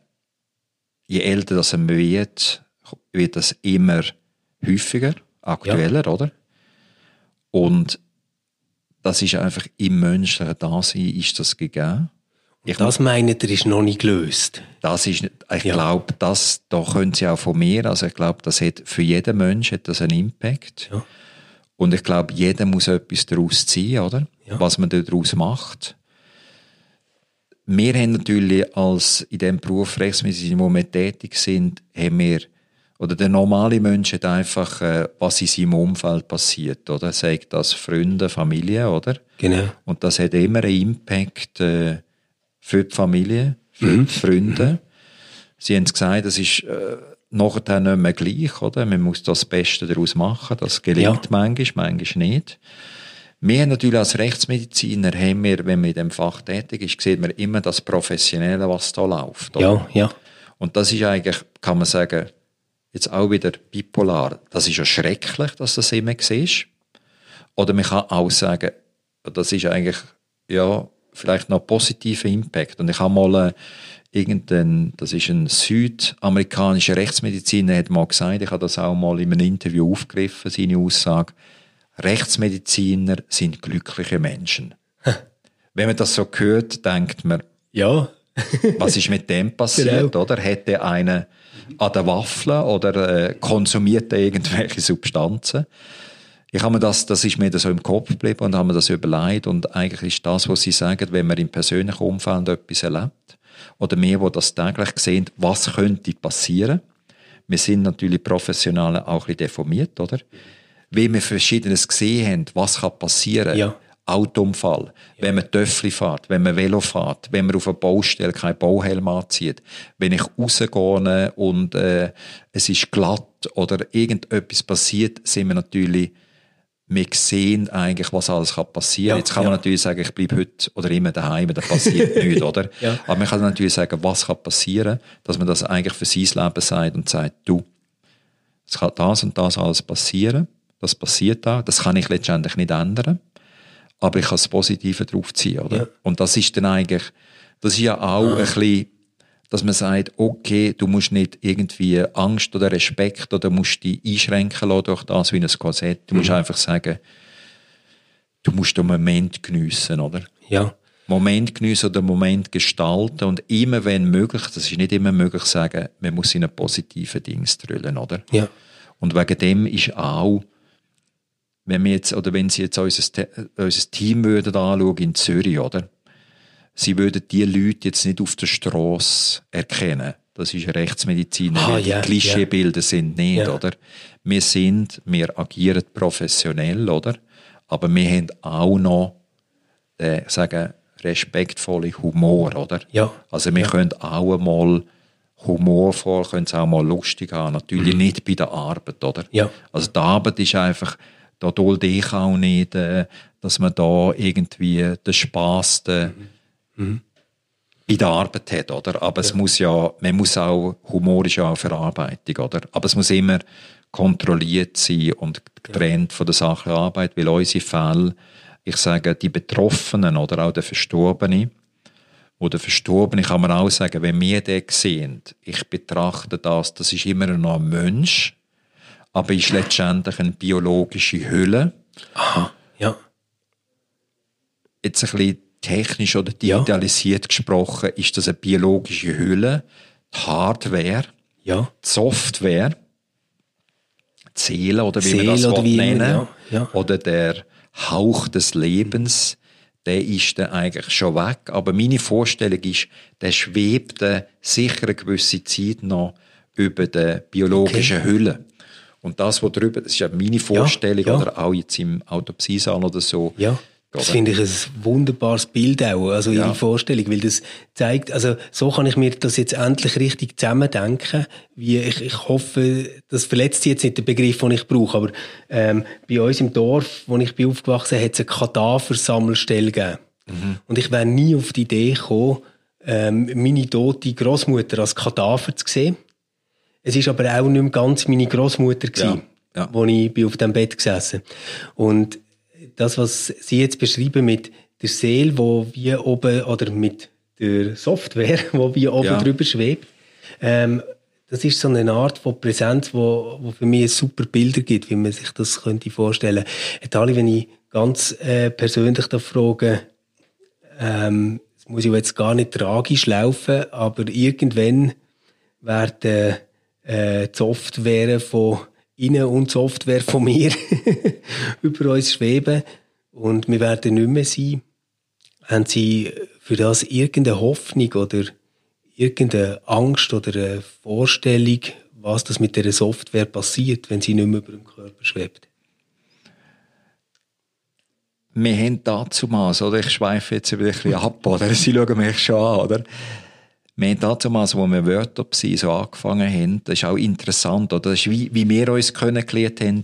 Speaker 1: je älter das man wird, wird das immer häufiger, aktueller, oder? Und das ist einfach im menschlichen Dasein ist das gegeben. Ich
Speaker 3: das meint ihr, ist noch nicht gelöst.
Speaker 1: das ist, ich
Speaker 3: Ja.
Speaker 1: glaube, das, da können Sie auch von mir, also ich glaube, das hat, für jeden Mensch hat das einen Impact.
Speaker 3: Ja.
Speaker 1: Und ich glaube, jeder muss etwas daraus ziehen, oder?
Speaker 3: Ja.
Speaker 1: Was man daraus macht. Wir haben natürlich als in dem Beruf Rechtsmedizin, wo wir tätig sind, haben wir, oder der normale Mensch hat einfach, äh, was in seinem Umfeld passiert, oder? Sagt das Freunde, Familie, oder?
Speaker 3: Genau.
Speaker 1: Und das hat immer einen Impact äh, für die Familie, für die Freunde. Sie haben es gesagt, das ist äh, nachher nicht mehr gleich, oder? Man muss das Beste daraus machen. Das gelingt
Speaker 3: Ja.
Speaker 1: manchmal, manchmal nicht. Wir haben natürlich als Rechtsmediziner, haben wir, wenn man in dem Fach tätig ist, sieht man immer das Professionelle, was da läuft. oder?
Speaker 3: Ja, ja.
Speaker 1: Und das ist eigentlich, kann man sagen, jetzt auch wieder bipolar. Das ist ja schrecklich, dass das immer ist. Oder man kann auch sagen, das ist eigentlich, ja, vielleicht noch positiver Impact. Und ich habe mal äh, irgendein, das ist ein südamerikanischer Rechtsmediziner, hat mal gesagt, ich habe das auch mal in einem Interview aufgegriffen, seine Aussage, Rechtsmediziner sind glückliche Menschen. Wenn man das so hört, denkt man,
Speaker 3: Ja.
Speaker 1: was ist mit dem passiert,
Speaker 3: Genau.
Speaker 1: oder? Hätte einer an der Waffel oder äh, konsumiert er irgendwelche Substanzen? Ich habe mir das, das ist mir so im Kopf geblieben und habe mir das überlegt und eigentlich ist das, was Sie sagen, wenn man im persönlichen Umfeld etwas erlebt oder wir, wo das täglich sehen, was könnte passieren? Wir sind natürlich professional auch ein bisschen deformiert, oder? Wie wir Verschiedenes gesehen haben, was kann passieren?
Speaker 3: Ja.
Speaker 1: Autounfall, wenn man Töffli fährt, wenn man Velo fährt, wenn man auf einer Baustelle keinen Bauhelm anzieht, wenn ich rausgehe und äh, es ist glatt oder irgendetwas passiert, sind wir natürlich, wir sehen eigentlich, was alles kann passieren.
Speaker 3: Ja,
Speaker 1: Jetzt kann man
Speaker 3: ja.
Speaker 1: natürlich sagen, ich bleibe heute oder immer daheim, da passiert nichts, oder?
Speaker 3: Ja.
Speaker 1: Aber man kann natürlich sagen, was kann passieren, dass man das eigentlich für sein Leben sagt und sagt, du, es kann das und das alles passieren, das passiert auch, das kann ich letztendlich nicht ändern aber ich kann das Positive drauf ziehen, oder?
Speaker 3: Ja.
Speaker 1: Und das ist dann eigentlich, das ist ja auch ein bisschen, dass man sagt, okay, du musst nicht irgendwie Angst oder Respekt oder musst dich einschränken lassen durch das wie ein Korsett. Du musst einfach sagen, du musst den Moment geniessen, oder?
Speaker 3: Ja.
Speaker 1: Moment geniessen oder Moment gestalten und immer wenn möglich, das ist nicht immer möglich sagen, man muss in einen positiven Dings drüllen, oder?
Speaker 3: Ja.
Speaker 1: Und wegen dem ist auch, wenn wir jetzt, oder wenn Sie jetzt unser, unser Team würden anschauen in Zürich, oder? Sie würden die Leute jetzt nicht auf der Straße erkennen. das ist Rechtsmedizin,
Speaker 3: Ah, ja,
Speaker 1: Klischeebilder sind nicht,
Speaker 3: Ja.
Speaker 1: oder? Wir sind, wir agieren professionell, oder? Aber wir haben auch noch, äh, sagen, respektvolle Humor, oder?
Speaker 3: Ja.
Speaker 1: Also wir können auch mal humorvoll, können es auch mal lustig haben. Natürlich nicht bei der Arbeit, oder?
Speaker 3: Mhm. Ja.
Speaker 1: Also die Arbeit ist einfach, da dulde ich auch nicht, äh, dass man da irgendwie den Spass den,
Speaker 3: Mhm.
Speaker 1: in der Arbeit hat, oder? Aber es muss ja, man muss auch, Humor ist ja auch Verarbeitung, oder? Aber es muss immer kontrolliert sein und getrennt von der Sache Arbeit, weil unsere Fälle, ich sage, die Betroffenen oder auch der Verstorbene, oder Verstorbene kann man auch sagen, wenn wir den sehen, ich betrachte das, das ist immer noch ein Mensch, aber ist letztendlich eine biologische Hülle.
Speaker 3: Ja.
Speaker 1: Jetzt ein bisschen technisch oder digitalisiert gesprochen, ist das eine biologische Hülle, die Hardware,
Speaker 3: Ja.
Speaker 1: die Software, die Seele oder wie man
Speaker 3: Seele
Speaker 1: das
Speaker 3: oder
Speaker 1: nennen
Speaker 3: ja, ja.
Speaker 1: oder der Hauch des Lebens, der ist dann eigentlich schon weg. Aber meine Vorstellung ist, der schwebt sicher eine gewisse Zeit noch über der biologischen Hülle. Und das, was drüber, das ist ja meine Vorstellung,
Speaker 3: ja.
Speaker 1: oder auch jetzt im Autopsiesaal oder so.
Speaker 3: Ja. Das finde ich ein wunderbares Bild auch, also
Speaker 1: Ja.
Speaker 3: Ihre Vorstellung, weil das zeigt, also so kann ich mir das jetzt endlich richtig zusammendenken, wie ich, ich hoffe, das verletzt jetzt nicht den Begriff, den ich brauche, aber ähm, bei uns im Dorf, wo ich bin aufgewachsen bin, hat es eine Kadaversammelstelle gegeben. Und ich wäre nie auf die Idee gekommen, ähm, meine tote Großmutter als Kadaver zu sehen. Es ist aber auch nicht mehr ganz meine Großmutter gewesen,
Speaker 1: Ja, ja.
Speaker 3: wo ich bin auf dem Bett gesessen. Und das, was Sie jetzt beschreiben mit der Seele, wo wie oben oder mit der Software, wo wie oben
Speaker 1: Ja.
Speaker 3: drüber schwebt, ähm, das ist so eine Art von Präsenz, wo, wo für mich super Bilder gibt, wie man sich das könnte vorstellen. Herr Tali, wenn ich ganz äh, persönlich da frage, ähm, es muss ja jetzt gar nicht tragisch laufen, aber irgendwann werden äh, die Software von Ihnen und die Software von mir über uns schweben und wir werden nicht mehr sein. Haben Sie für das irgendeine Hoffnung oder irgendeine Angst oder eine Vorstellung, was das mit der Software passiert, wenn sie nicht mehr über dem Körper schwebt?
Speaker 1: wir haben dazumals, oder? Ich schweife jetzt ein bisschen ab, oder? Sie schauen mich schon an, oder? Wir haben dazumals, wo wir Wörtopsie so angefangen haben, das ist auch interessant, oder? Das ist wie, wie wir uns kennengelernt haben,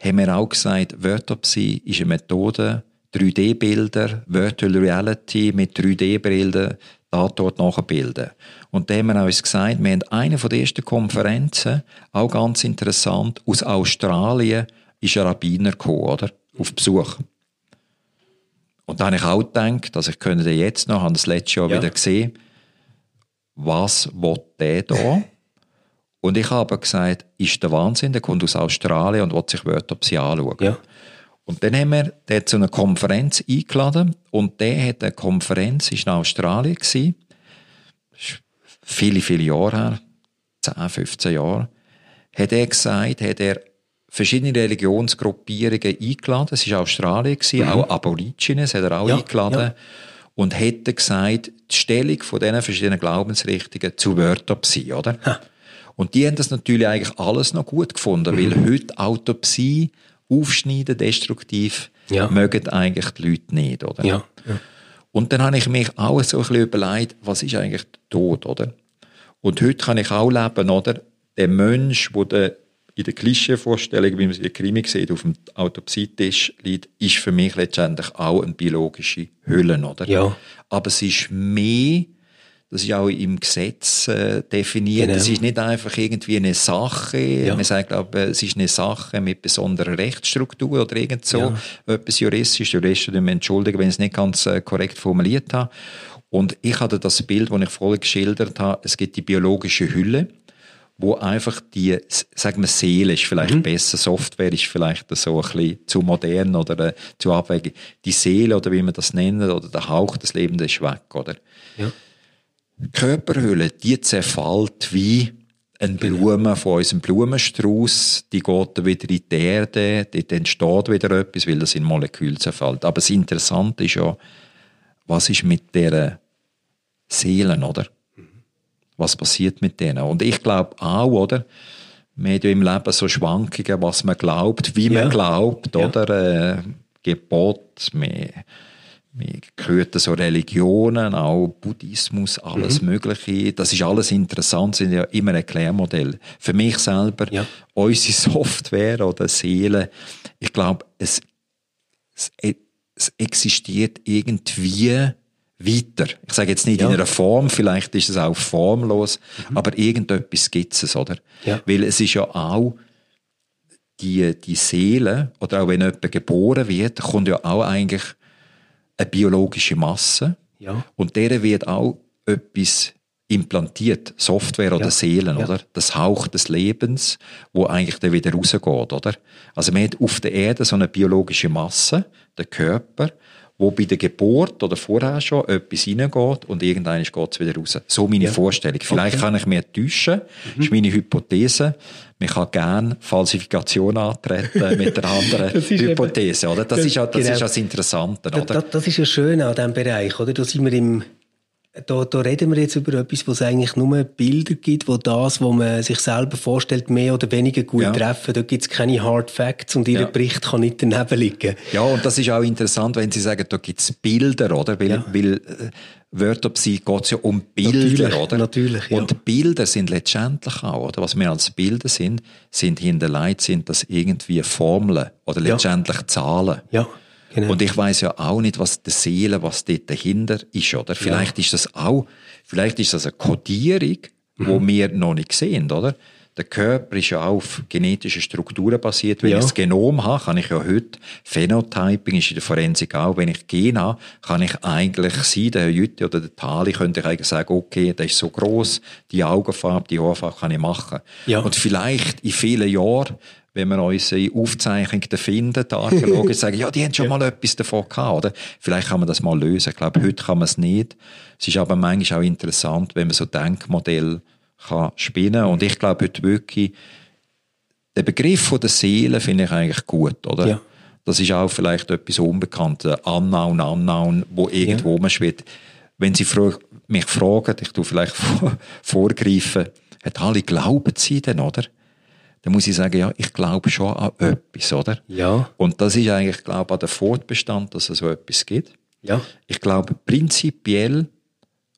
Speaker 1: haben wir auch gesagt, Wörtopsie ist eine Methode, 3D-Bilder, Virtual Reality mit 3D-Brillen, da dort nachbilden. Und da haben wir uns gesagt, wir haben eine der ersten Konferenzen, auch ganz interessant, aus Australien ist ein Rabbiner gekommen, oder? Auf Besuch. Und da habe ich auch gedacht, also ich könnte den jetzt noch, habe das letztes Jahr
Speaker 3: Ja.
Speaker 1: wieder gesehen, was will der da? und ich habe gesagt, ist der Wahnsinn, der kommt aus Australien und will sich Wörtopsie anschauen.
Speaker 3: Ja.
Speaker 1: Und dann haben wir den zu einer Konferenz eingeladen und der hat eine Konferenz, ist in Australien gewesen, viele, viele Jahre her, 10, 15 Jahre, hat er gesagt, hat er verschiedene Religionsgruppierungen eingeladen, es war Australien, gewesen, auch Aborigines hat er auch
Speaker 3: Mhm. Ja,
Speaker 1: eingeladen
Speaker 3: ja.
Speaker 1: und hätte gesagt, die Stellung von diesen verschiedenen Glaubensrichtungen zu Wörtopsie, oder? Und die haben das natürlich eigentlich alles noch gut gefunden,
Speaker 3: Mhm.
Speaker 1: weil heute Autopsie aufschneiden, destruktiv,
Speaker 3: Ja.
Speaker 1: mögen eigentlich die Leute nicht, oder?
Speaker 3: Ja. ja.
Speaker 1: Und dann habe ich mich auch so ein bisschen überlegt, was ist eigentlich der Tod, oder? Und heute kann ich auch leben, oder? Der Mensch, der in der Klischeevorstellung, wie man sie in Krimi sieht, auf dem Autopsietisch liegt, ist für mich letztendlich auch eine biologische Hülle, oder?
Speaker 3: Ja.
Speaker 1: Aber es ist mehr, das ist auch im Gesetz äh, definiert,
Speaker 3: Genau.
Speaker 1: es ist nicht einfach irgendwie eine Sache,
Speaker 3: Ja.
Speaker 1: man sagt, glaube, es ist eine Sache mit besonderer Rechtsstruktur oder irgend so,
Speaker 3: Ja.
Speaker 1: etwas juristisch, Juristen müssen mich entschuldigen, wenn ich es nicht ganz äh, korrekt formuliert habe. Und ich hatte das Bild, das ich vorher geschildert habe, es gibt die biologische Hülle, wo einfach die, sagen wir, Seele ist vielleicht
Speaker 3: Mhm.
Speaker 1: besser, Software ist vielleicht so ein bisschen zu modern oder äh, zu abwegig. Die Seele oder wie man das nennt, oder der Hauch des Lebens ist weg, oder?
Speaker 3: Ja.
Speaker 1: Die Körperhülle, die zerfällt wie eine Blume von unserem Blumenstrauß, die geht wieder in die Erde, dort entsteht wieder etwas, weil das in Molekül zerfällt. Aber das Interessante ist ja, was ist mit der Seele, oder? Was passiert mit denen? Und ich glaube auch, oder? Wir haben ja im Leben so Schwankungen, was man glaubt, wie man glaubt, ja. oder? Äh, Gebot, wir, wir hören so Religionen, auch Buddhismus, alles mhm. Mögliche. Das ist alles interessant, sind ja immer Erklärmodelle. Für mich selber, ja. unsere Software oder Seele, ich glaube, es, es, es existiert irgendwie weiter. Ich sage jetzt nicht ja. in einer Form, vielleicht ist es auch formlos, mhm. aber irgendetwas gibt es, oder? Ja. Weil es ist ja auch die, die Seele, oder auch wenn jemand geboren wird, kommt ja auch eigentlich eine biologische Masse. Ja. Und der wird auch etwas implantiert, Software oder ja. Seelen, ja. oder? Das Hauch des Lebens, wo eigentlich dann wieder rausgeht, oder? Also man hat auf der Erde so eine biologische Masse, der Körper, wo bei der Geburt oder vorher schon etwas reingeht und irgendwann geht es wieder raus. So meine ja. Vorstellung. Vielleicht okay. kann ich mir täuschen, mhm. ist meine Hypothese. Man kann gerne Falsifikation antreten mit der anderen Hypothese, oder? Das, das, ist, ja, das genau. ist das Interessante, oder?
Speaker 3: Das, das, ist ja schön an diesem Bereich, oder? Da sind wir im da, da reden wir jetzt über etwas, wo es eigentlich nur Bilder gibt, wo das, was man sich selber vorstellt, mehr oder weniger gut ja. treffen. Da gibt es keine Hard Facts und Ihr ja. Bericht kann nicht daneben liegen.
Speaker 1: Ja, und das ist auch interessant, wenn Sie sagen, da gibt es Bilder, oder? Weil, ja. weil äh, Wörter geht es ja um Bilder,
Speaker 3: natürlich,
Speaker 1: oder?
Speaker 3: Natürlich,
Speaker 1: ja. Und Bilder sind letztendlich auch, oder? Was wir als Bilder sind, sind hinterlegt, sind das irgendwie Formeln oder letztendlich Zahlen.
Speaker 3: Ja.
Speaker 1: Genau. Und ich weiß ja auch nicht, was die Seele, was dort dahinter ist, oder? Vielleicht ja. ist das auch, vielleicht ist das eine Kodierung, mhm. wo wir noch nicht sehen, oder? Der Körper ist ja auch auf genetischen Strukturen basiert. Wenn ja. ich das Genom habe, kann ich ja heute, Phenotyping ist in der Forensik auch, wenn ich Gen habe, kann ich eigentlich sein, der Herr Jütte oder der Tali, könnte ich eigentlich sagen, okay, der ist so groß, die Augenfarbe, die Haarfarbe kann ich machen. Ja. Und vielleicht in vielen Jahren wenn wir unsere Aufzeichnungen finden, die Archäologen sagen, ja, die haben schon ja. mal etwas davon gehabt, oder? Vielleicht kann man das mal lösen. Ich glaube, heute kann man es nicht. Es ist aber manchmal auch interessant, wenn man so Denkmodell kann spinnen. Und ich glaube heute wirklich, der Begriff von der Seele finde ich eigentlich gut, oder? Ja. Das ist auch vielleicht etwas Unbekanntes, Unknown, Unknown, wo irgendwo ja. schwebt. Wenn Sie mich fragen, ich tue vielleicht vorgreifen, hat alle glauben Sie denn, oder? Dann muss ich sagen, ja, ich glaube schon an etwas, oder?
Speaker 3: Ja.
Speaker 1: Und das ist eigentlich, glaube ich, an der Fortbestand, dass es so etwas gibt.
Speaker 3: Ja.
Speaker 1: Ich glaube prinzipiell,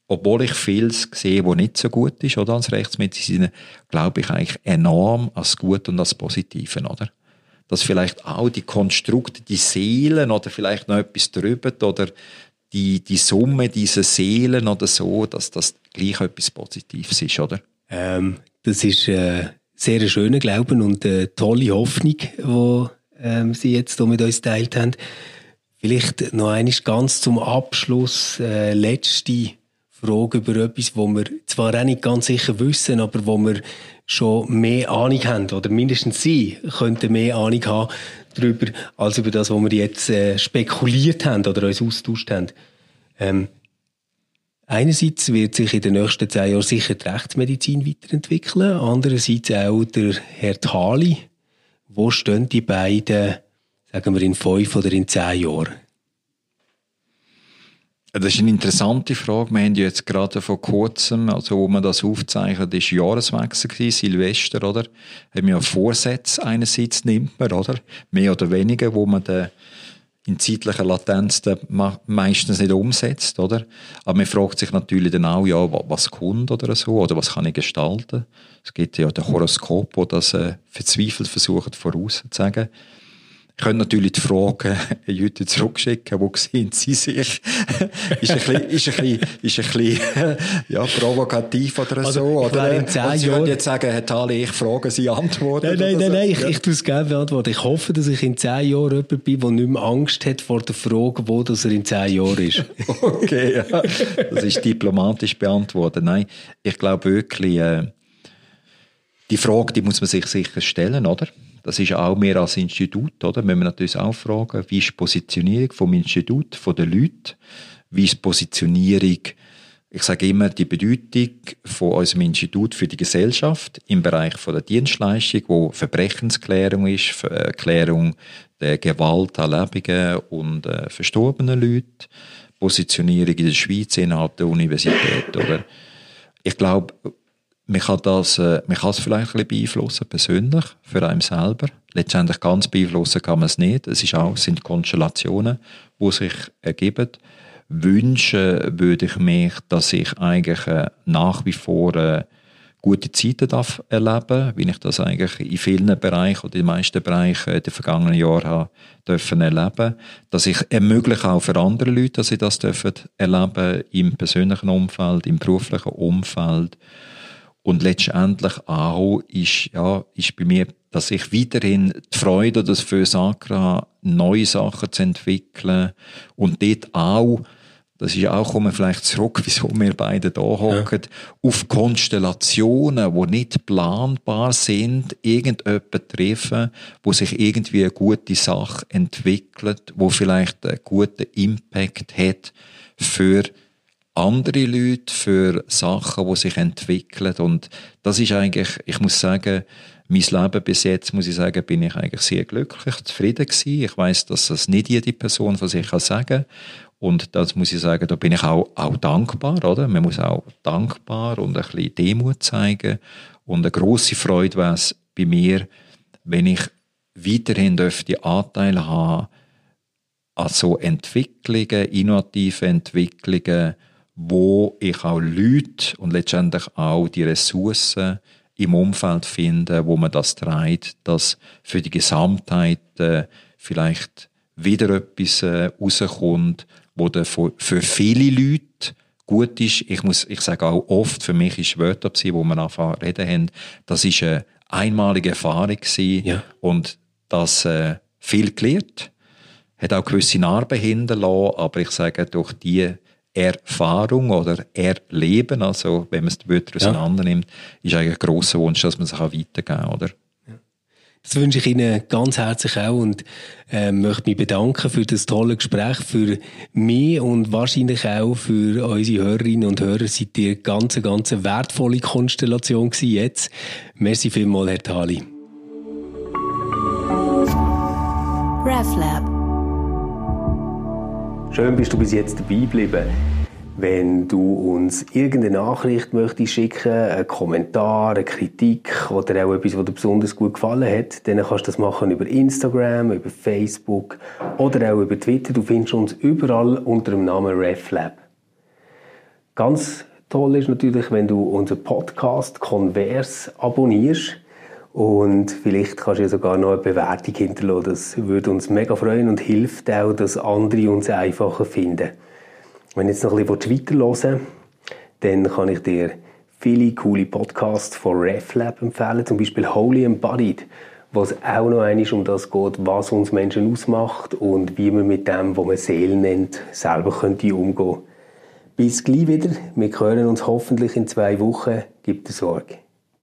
Speaker 1: obwohl ich vieles sehe, was nicht so gut ist, oder als Rechtsmediziner, glaube ich eigentlich enorm an das Gute und das Positive, oder? Dass vielleicht auch die Konstrukte, die Seelen oder vielleicht noch etwas drüber oder die, die Summe dieser Seelen oder so, dass das gleich etwas Positives ist, oder?
Speaker 3: Ähm, das ist äh, sehr schöner Glauben und eine tolle Hoffnung, die ähm, Sie jetzt hier mit uns geteilt haben. Vielleicht noch einmal ganz zum Abschluss, äh, letzte Frage über etwas, wo wir zwar auch nicht ganz sicher wissen, aber wo wir schon mehr Ahnung haben, oder mindestens Sie könnten mehr Ahnung haben darüber, als über das, was wir jetzt äh, spekuliert haben oder uns austauscht haben. Ähm, Einerseits wird sich in den nächsten zehn Jahren sicher die Rechtsmedizin weiterentwickeln, andererseits auch der Herr Thali. Wo stehen die beiden, sagen wir, in fünf oder in zehn Jahren?
Speaker 1: Das ist eine interessante Frage. Wir haben jetzt gerade vor kurzem, also wo man das aufzeichnet, ist Jahreswechsel gewesen, Silvester, oder? Haben wir ja Vorsätze einerseits nimmt man, oder? Mehr oder weniger, wo man den in zeitlicher Latenz meistens nicht umsetzt, oder? Aber man fragt sich natürlich dann auch, ja, was kommt oder so, oder was kann ich gestalten? Es gibt ja den Horoskop, wo das äh, verzweifelt versucht vorauszusagen. Ich könnte natürlich die Frage heute zurückschicken, wo sehen Sie sich? ist ein bisschen, ist ein bisschen, ist ein bisschen ja, provokativ oder also, so. Oder?
Speaker 3: In zehn Sie Jahren...
Speaker 1: jetzt sagen, Herr Thali, ich frage Sie antworten.
Speaker 3: Nein, nein, nein, nein, ich, ich tue es gerne beantworten. Ich hoffe, dass ich in zehn Jahren jemand bin, der nicht mehr Angst hat vor der Frage, wo das er in zehn Jahren ist.
Speaker 1: okay, ja. Das ist diplomatisch beantwortet. Nein, ich glaube wirklich, äh, die Frage, die muss man sich sicher stellen, oder? Das ist auch mehr als Institut, oder? Müssen wir natürlich auch fragen, wie ist die Positionierung vom Institut, von den Leuten? Wie ist die Positionierung, ich sage immer, die Bedeutung von unserem Institut für die Gesellschaft im Bereich von der Dienstleistung, wo Verbrechensklärung ist, äh, Klärung der Gewalt an lebenden und äh, verstorbenen Leuten, Positionierung in der Schweiz innerhalb der Universität, oder? Ich glaube, man kann, das, äh, man kann es vielleicht ein bisschen beeinflussen, persönlich, für einen selber. Letztendlich ganz beeinflussen kann man es nicht. Es ist auch, sind Konstellationen, die sich ergeben. Wünschen würde ich mich, dass ich eigentlich äh, nach wie vor äh, gute Zeiten darf erleben, wie ich das eigentlich in vielen Bereichen oder in den meisten Bereichen in den vergangenen Jahren habe dürfen erleben, dass ich ermögliche auch für andere Leute, dass sie das dürfen erleben im persönlichen Umfeld, im beruflichen Umfeld und letztendlich auch ist ja ist bei mir, dass ich weiterhin die Freude das Versagen habe, neue Sachen zu entwickeln und dort auch das ist auch, kommen vielleicht zurück, wieso wir beide da hocken, ja. auf Konstellationen, die nicht planbar sind, irgendjemanden treffen, wo sich irgendwie eine gute Sache entwickelt, wo vielleicht einen guten Impact hat für andere Leute, für Sachen, die sich entwickeln. Und das ist eigentlich, ich muss sagen, mein Leben bis jetzt, muss ich sagen, bin ich eigentlich sehr glücklich, zufrieden gewesen. Ich weiß, dass das nicht jede Person von sich kann sagen und das muss ich sagen, da bin ich auch, auch dankbar, oder? Man muss auch dankbar und ein bisschen Demut zeigen. Und eine grosse Freude wäre es bei mir, wenn ich weiterhin dürfte Anteile haben an so Entwicklungen, innovative Entwicklungen, wo ich auch Leute und letztendlich auch die Ressourcen im Umfeld finde, wo man das trägt, dass für die Gesamtheit äh, vielleicht wieder etwas äh, rauskommt, wo für, für viele Leute gut ist. Ich muss, ich sage auch oft, für mich ist Wörter, wo wir anfangen reden haben, das ist eine einmalige Erfahrung gewesen ja. und das äh, viel gelernt. Hat auch gewisse Narben hinterlassen, aber ich sage, durch die Erfahrung oder Erleben, also wenn man es die Wörter auseinander nimmt, ist eigentlich ein grosser Wunsch, dass man auch weitergeben kann, oder?
Speaker 3: Das wünsche ich Ihnen ganz herzlich auch und äh, möchte mich bedanken für das tolle Gespräch. Für mich und wahrscheinlich auch für unsere Hörerinnen und Hörer seid ihr ganz, ganz wertvolle Konstellation gewesen jetzt. Merci vielmals, Herr Thali. RefLab Schön bist du bis jetzt dabei geblieben. Wenn du uns irgendeine Nachricht möchtest schicken, einen Kommentar, eine Kritik oder auch etwas, was dir besonders gut gefallen hat, dann kannst du das machen über Instagram, über Facebook oder auch über Twitter. Du findest uns überall unter dem Namen RefLab. Ganz toll ist natürlich, wenn du unseren Podcast Converse abonnierst und vielleicht kannst du ja sogar noch eine Bewertung hinterlassen. Das würde uns mega freuen und hilft auch, dass andere uns einfacher finden. Wenn du jetzt noch ein bisschen weiterhören dann kann ich dir viele coole Podcasts von RefLab empfehlen, zum Beispiel Holy Embodied, wo es auch noch einmal um das geht, was uns Menschen ausmacht und wie man mit dem, was man Seele nennt, selber könnte umgehen. Bis gleich wieder. Wir hören uns hoffentlich in zwei Wochen. Gibt es Sorge.